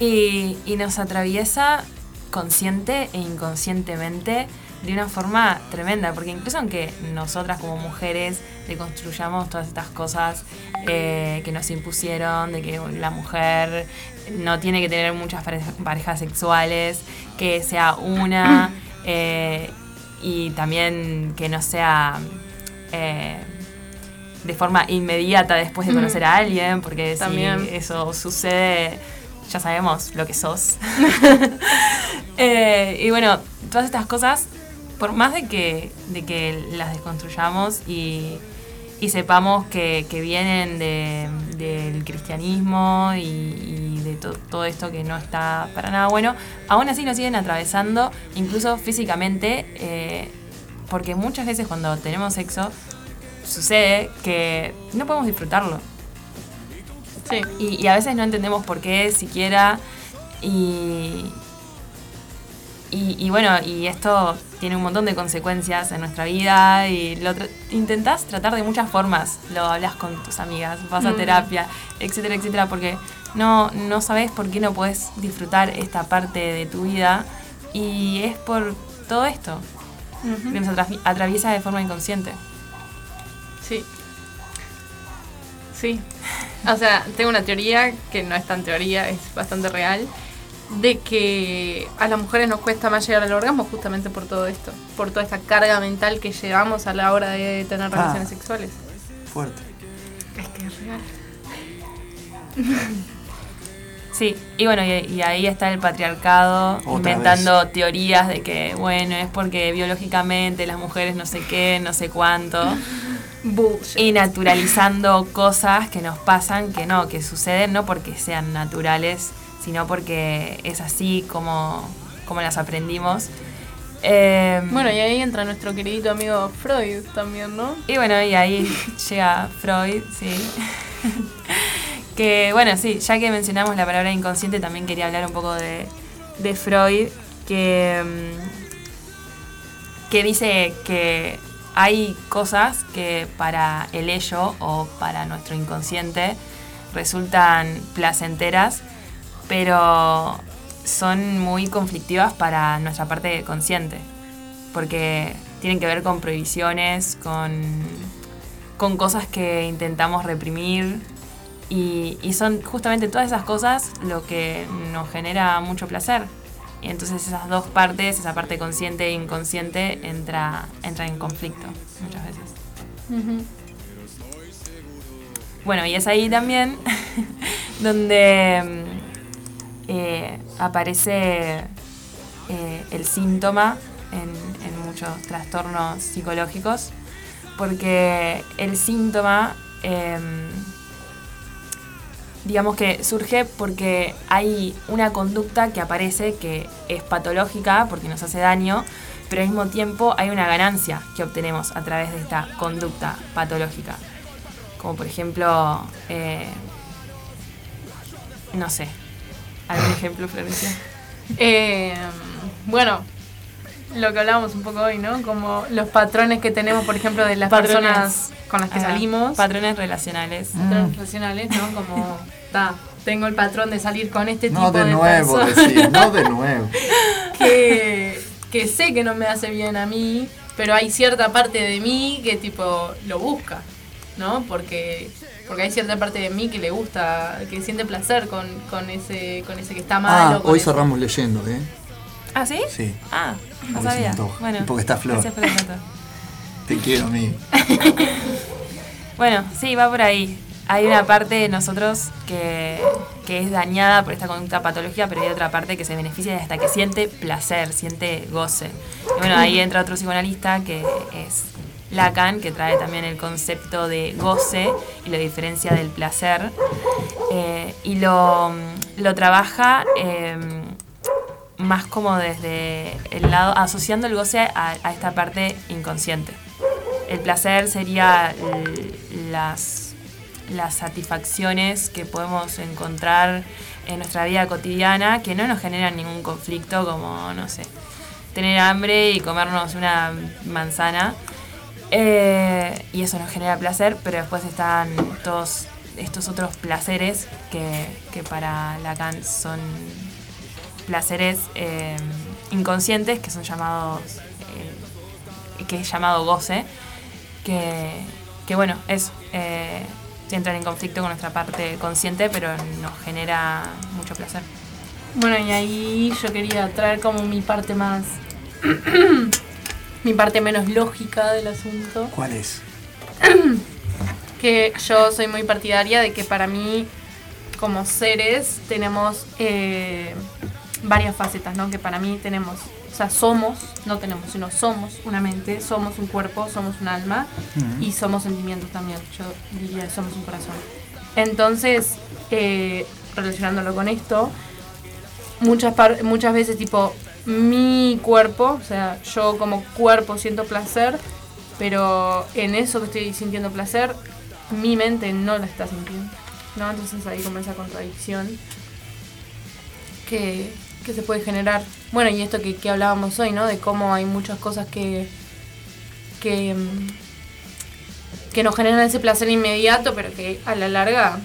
Y, y nos atraviesa consciente e inconscientemente de una forma tremenda, porque incluso aunque nosotras como mujeres deconstruyamos todas estas cosas eh, que nos impusieron, de que la mujer no tiene que tener muchas pareja- parejas sexuales, que sea una, (coughs) eh, y también que no sea... eh, de forma inmediata después de conocer a alguien, porque También. si eso sucede, ya sabemos lo que sos. (laughs) (laughs) Eh, y bueno, todas estas cosas, por más de que, de que las desconstruyamos y, y sepamos que, que vienen de- del cristianismo y, y de to- todo esto que no está para nada bueno, aún así nos siguen atravesando, incluso físicamente, eh, porque muchas veces cuando tenemos sexo sucede que no podemos disfrutarlo. Y, y a veces no entendemos por qué siquiera. Y, y, y bueno, y esto tiene un montón de consecuencias en nuestra vida y lo tra- intentás tratar de muchas formas. Lo hablas con tus amigas, vas a Mm. terapia, etcétera, etcétera, porque no, no sabes por qué no puedes disfrutar esta parte de tu vida y es por todo esto que nos atravi- atraviesa de forma inconsciente. Sí. Sí. O sea, tengo una teoría que no es tan teoría, es bastante real, de que a las mujeres nos cuesta más llegar al orgasmo justamente por todo esto, por toda esta carga mental que llevamos a la hora de tener Ah. relaciones sexuales. Fuerte. Es que es real. (laughs) Sí, y bueno, y, y ahí está el patriarcado Otra inventando teorías de que, bueno, es porque biológicamente las mujeres no sé qué, no sé cuánto. (laughs) Y naturalizando cosas que nos pasan, que no, que suceden no porque sean naturales, sino porque es así como, como las aprendimos. Eh, Bueno, y ahí entra nuestro queridito amigo Freud también, ¿no? y bueno, y ahí (laughs) llega Freud, sí. (laughs) que bueno, sí, ya que mencionamos la palabra inconsciente, también quería hablar un poco de, de Freud, que, mm, que dice que hay cosas que para el ello o para nuestro inconsciente resultan placenteras, pero son muy conflictivas para nuestra parte consciente, porque tienen que ver con prohibiciones, con, con cosas que intentamos reprimir y, y son justamente todas esas cosas lo que nos genera mucho placer. Y entonces esas dos partes, esa parte consciente e inconsciente, entra, entra en conflicto muchas veces. Bueno, y es ahí también (laughs) donde mm, eh, aparece eh, el síntoma en, muchos trastornos psicológicos, porque el síntoma, em, digamos que surge porque hay una conducta que aparece que es patológica porque nos hace daño, pero al mismo tiempo hay una ganancia que obtenemos a través de esta conducta patológica. Como por ejemplo, eh, no sé, ¿algún ejemplo, Florencia? Eh, bueno, lo que hablábamos un poco hoy, ¿no? Como los patrones que tenemos, por ejemplo, de las Patrones. personas con las que salimos. Patrones relacionales. Patrones relacionales, ¿no? Como, ta, tengo el patrón de salir con este No tipo de de, nuevo, no de nuevo. (laughs) que, que sé que no me hace bien a mí, pero hay cierta parte de mí que tipo lo busca, ¿no? Porque porque hay cierta parte de mí que le gusta, que siente placer con, con ese con ese que está malo. Ah, hoy ese- cerramos leyendo, ¿eh? ¿Ah, sí? Sí. Ah, no sabía. Bueno, porque está Flor. Gracias por el dato. (laughs) Te quiero, amigo. (laughs) Bueno, sí, va por ahí. Hay una parte de nosotros que, que es dañada por esta conducta patológica, pero hay otra parte que se beneficia hasta que siente placer, siente goce. Y bueno, ahí entra otro psicoanalista que es Lacan, que trae también el concepto de goce y la diferencia del placer. Eh, y lo, lo trabaja eh, más como desde el lado, asociando el goce a, a esta parte inconsciente. El placer sería las, las satisfacciones que podemos encontrar en nuestra vida cotidiana que no nos generan ningún conflicto, como, no sé, tener hambre y comernos una manzana. Eh, y eso nos genera placer, pero después están todos estos otros placeres que, que para Lacan son placeres eh, inconscientes que son llamados eh, que es llamado goce que, que bueno es eh, entran en conflicto con nuestra parte consciente pero nos genera mucho placer Bueno, y ahí yo quería traer como mi parte más. Mi parte menos lógica del asunto. ¿Cuál es? (clears throat) que yo soy muy partidaria de que para mí, como seres, tenemos eh, varias facetas, ¿no? Que para mí tenemos, o sea, somos, no tenemos, sino somos una mente, somos un cuerpo, somos un alma y somos sentimientos también. Yo diría, somos un corazón. Entonces, eh, relacionándolo con esto, muchas, par- muchas veces, tipo, mi cuerpo, o sea, yo como cuerpo siento placer, pero en eso que estoy sintiendo placer, mi mente no la está sintiendo. ¿no? Entonces ahí como esa contradicción que, que se puede generar. Bueno, y esto que, que hablábamos hoy, ¿no? De cómo hay muchas cosas que, que, que nos generan ese placer inmediato, pero que a la larga,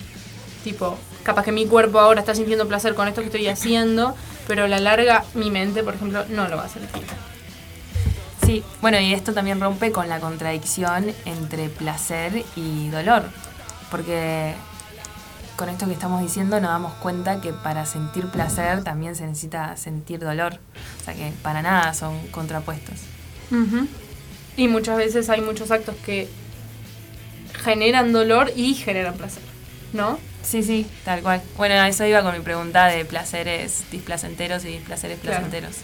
tipo, capaz que mi cuerpo ahora está sintiendo placer con esto que estoy haciendo, pero a la larga mi mente, por ejemplo, no lo va a sentir. Sí, bueno, y esto también rompe con la contradicción entre placer y dolor, porque con esto que estamos diciendo nos damos cuenta que para sentir placer también se necesita sentir dolor, o sea que para nada son contrapuestos. Ujú. Y muchas veces hay muchos actos que generan dolor y generan placer, ¿no? Sí, sí, tal cual. Bueno, a eso iba con mi pregunta de placeres displacenteros y displaceres Claro. placenteros.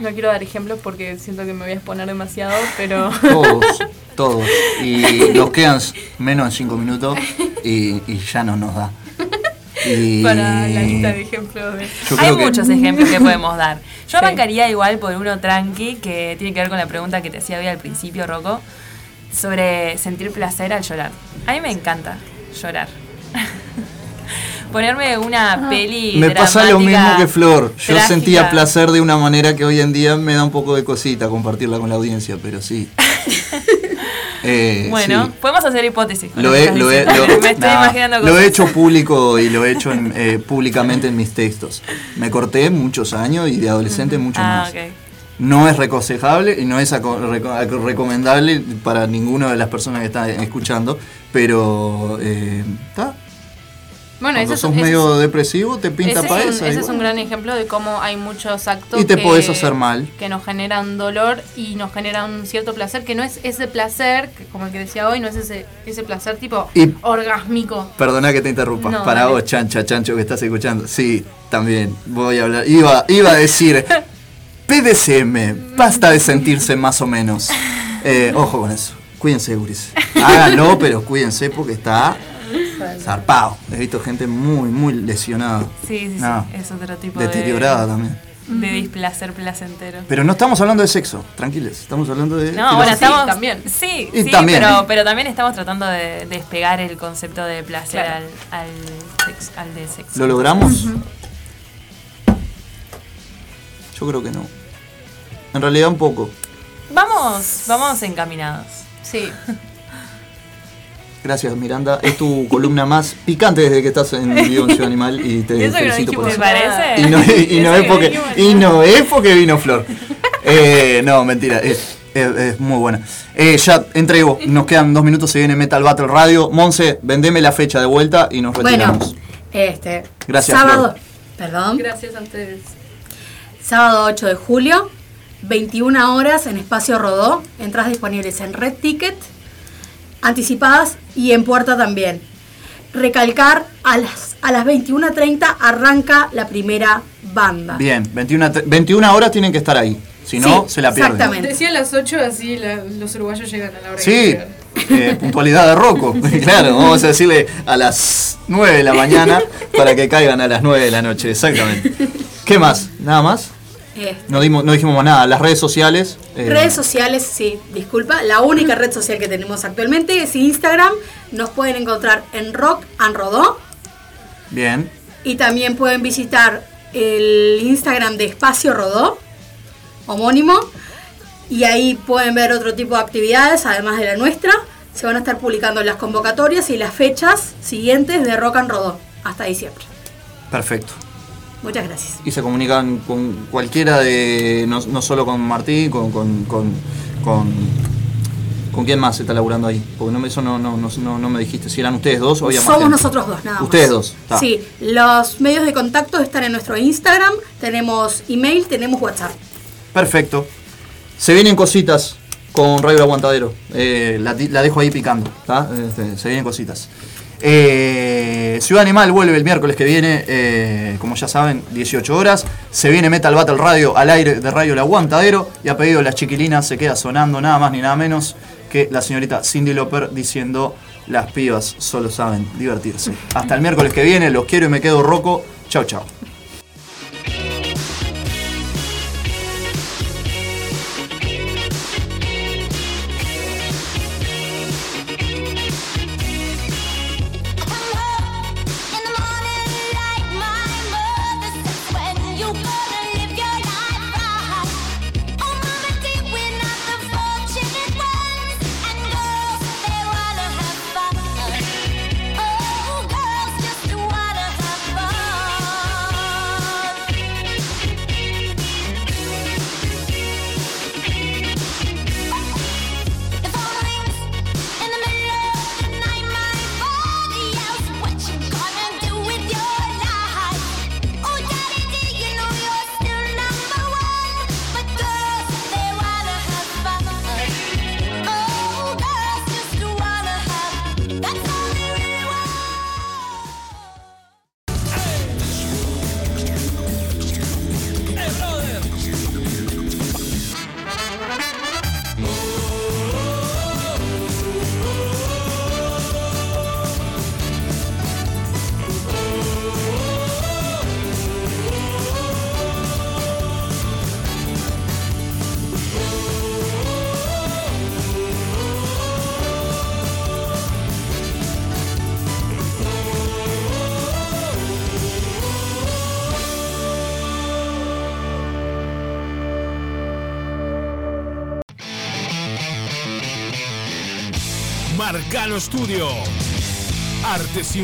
No quiero dar ejemplos porque siento que me voy a exponer demasiado, pero... (laughs) Todos, todos. Y (laughs) nos quedan menos de 5 minutos y, y ya no nos da. Y Para la lista de ejemplos de... Hay que- muchos ejemplos que podemos dar. Yo Sí. arrancaría igual por uno tranqui, que tiene que ver con la pregunta que te hacía hoy al principio, Rocco, sobre sentir placer al llorar. A mí me encanta llorar. (laughs) Ponerme una peli Me pasa lo mismo que Flor. Yo trágica. sentía placer de una manera que hoy en día me da un poco de cosita compartirla con la audiencia, pero sí. (laughs) Eh, Bueno, sí. podemos hacer hipótesis. Lo he, lo he- (laughs) lo- me estoy nah, imaginando lo he hecho público y lo he hecho en, eh, públicamente en mis textos. Me corté muchos años y de adolescente mucho Ah, más. ok. No es reconsejable y no es recomendable para ninguna de las personas que están escuchando, pero eh, está. Bueno, Cuando es, sos ese medio es- depresivo, te pinta ese para es un, ese es un gran ejemplo de cómo hay muchos actos Y te que, podés hacer mal. que nos generan dolor y nos generan un cierto placer, que no es ese placer, como el que decía hoy, no es ese, ese placer tipo Y- orgásmico. Perdona que te interrumpa. No, Para dale. vos, chancha, chancho, que estás escuchando. Sí, también voy a hablar. Iba, iba a decir (laughs) PDCM, basta de sentirse más o menos. Eh, ojo con eso. Cuídense, Guris. Háganlo, pero cuídense porque está zarpado. He visto gente muy, muy lesionada. Sí, sí, No, sí. Es otro tipo Deteriorada de, también. de displacer placentero. Pero no estamos hablando de sexo, tranquilos. Estamos hablando de. No, bueno, estamos. también. Sí, Y sí, también. Pero, pero también estamos tratando de despegar el concepto de placer Claro. al, al, sex- al de sexo. ¿Lo logramos? Ujú. Yo creo que no. En realidad, un poco. Vamos, vamos encaminados. Sí. Gracias, Miranda. Es tu columna más picante desde que estás en Vivo en Ciudad Animal y te (laughs) Eso que no felicito por eso. Y no, y no Eso es que porque, y no es porque vino Flor. (laughs) Eh, no, mentira. Es, es- es muy buena. Eh, ya entrego. Nos quedan dos minutos. Se viene Metal Battle Radio. Monse, vendeme la fecha de vuelta y nos Bueno, retiramos. este. Gracias, Sábado. Perdón. Gracias a ustedes. Sábado 8 de julio, 21 horas en Espacio Rodó. Entradas disponibles en Red Ticket, anticipadas y en puerta también. Recalcar, a las, a las 21.30 arranca la primera banda. Bien, 21, tre- 21 horas tienen que estar ahí. Si no, Sí, se la pierden. exactamente. Decía a las 8, así la- los uruguayos llegan a la hora que Sí, llegan. eh, puntualidad de Rocco. (laughs) claro, vamos a decirle a las 9 de la mañana para que caigan a las 9 de la noche. Exactamente. ¿Qué más? ¿Nada más? Este, No, dimos, no dijimos más nada. Las redes sociales. eh, Redes sociales, sí, disculpa. La única red social que tenemos actualmente es Instagram. Nos pueden encontrar en Rock and Rodó. Bien. Y también pueden visitar el Instagram de Espacio Rodó, homónimo. Y ahí pueden ver otro tipo de actividades, además de la nuestra. Se van a estar publicando las convocatorias y las fechas siguientes de Rock and Rodó hasta diciembre. Perfecto. Muchas gracias. Y se comunican con cualquiera de. No, no solo con Martín, con. con, con, con ¿con quién más se está laburando ahí? Porque no eso no, no, no, no- me dijiste. Si eran ustedes dos o había más Somos nosotros dos, nada más. Ustedes dos. Sí, los medios de contacto están en nuestro Instagram, tenemos email, tenemos WhatsApp. Perfecto. Se vienen cositas. con Radio Aguantadero. Eh, la, la dejo ahí picando. Este, se vienen cositas. Eh, Ciudad Animal vuelve el miércoles que viene, eh, como ya saben, 18 horas. Se viene Metal Battle Radio al aire de Radio El Aguantadero. Y a pedido de las chiquilinas se queda sonando nada más ni nada menos que la señorita Cindy Loper diciendo las pibas solo saben divertirse. Hasta el miércoles que viene, los quiero y me quedo roco. Chao, chao. Marcano Studio. Arte sin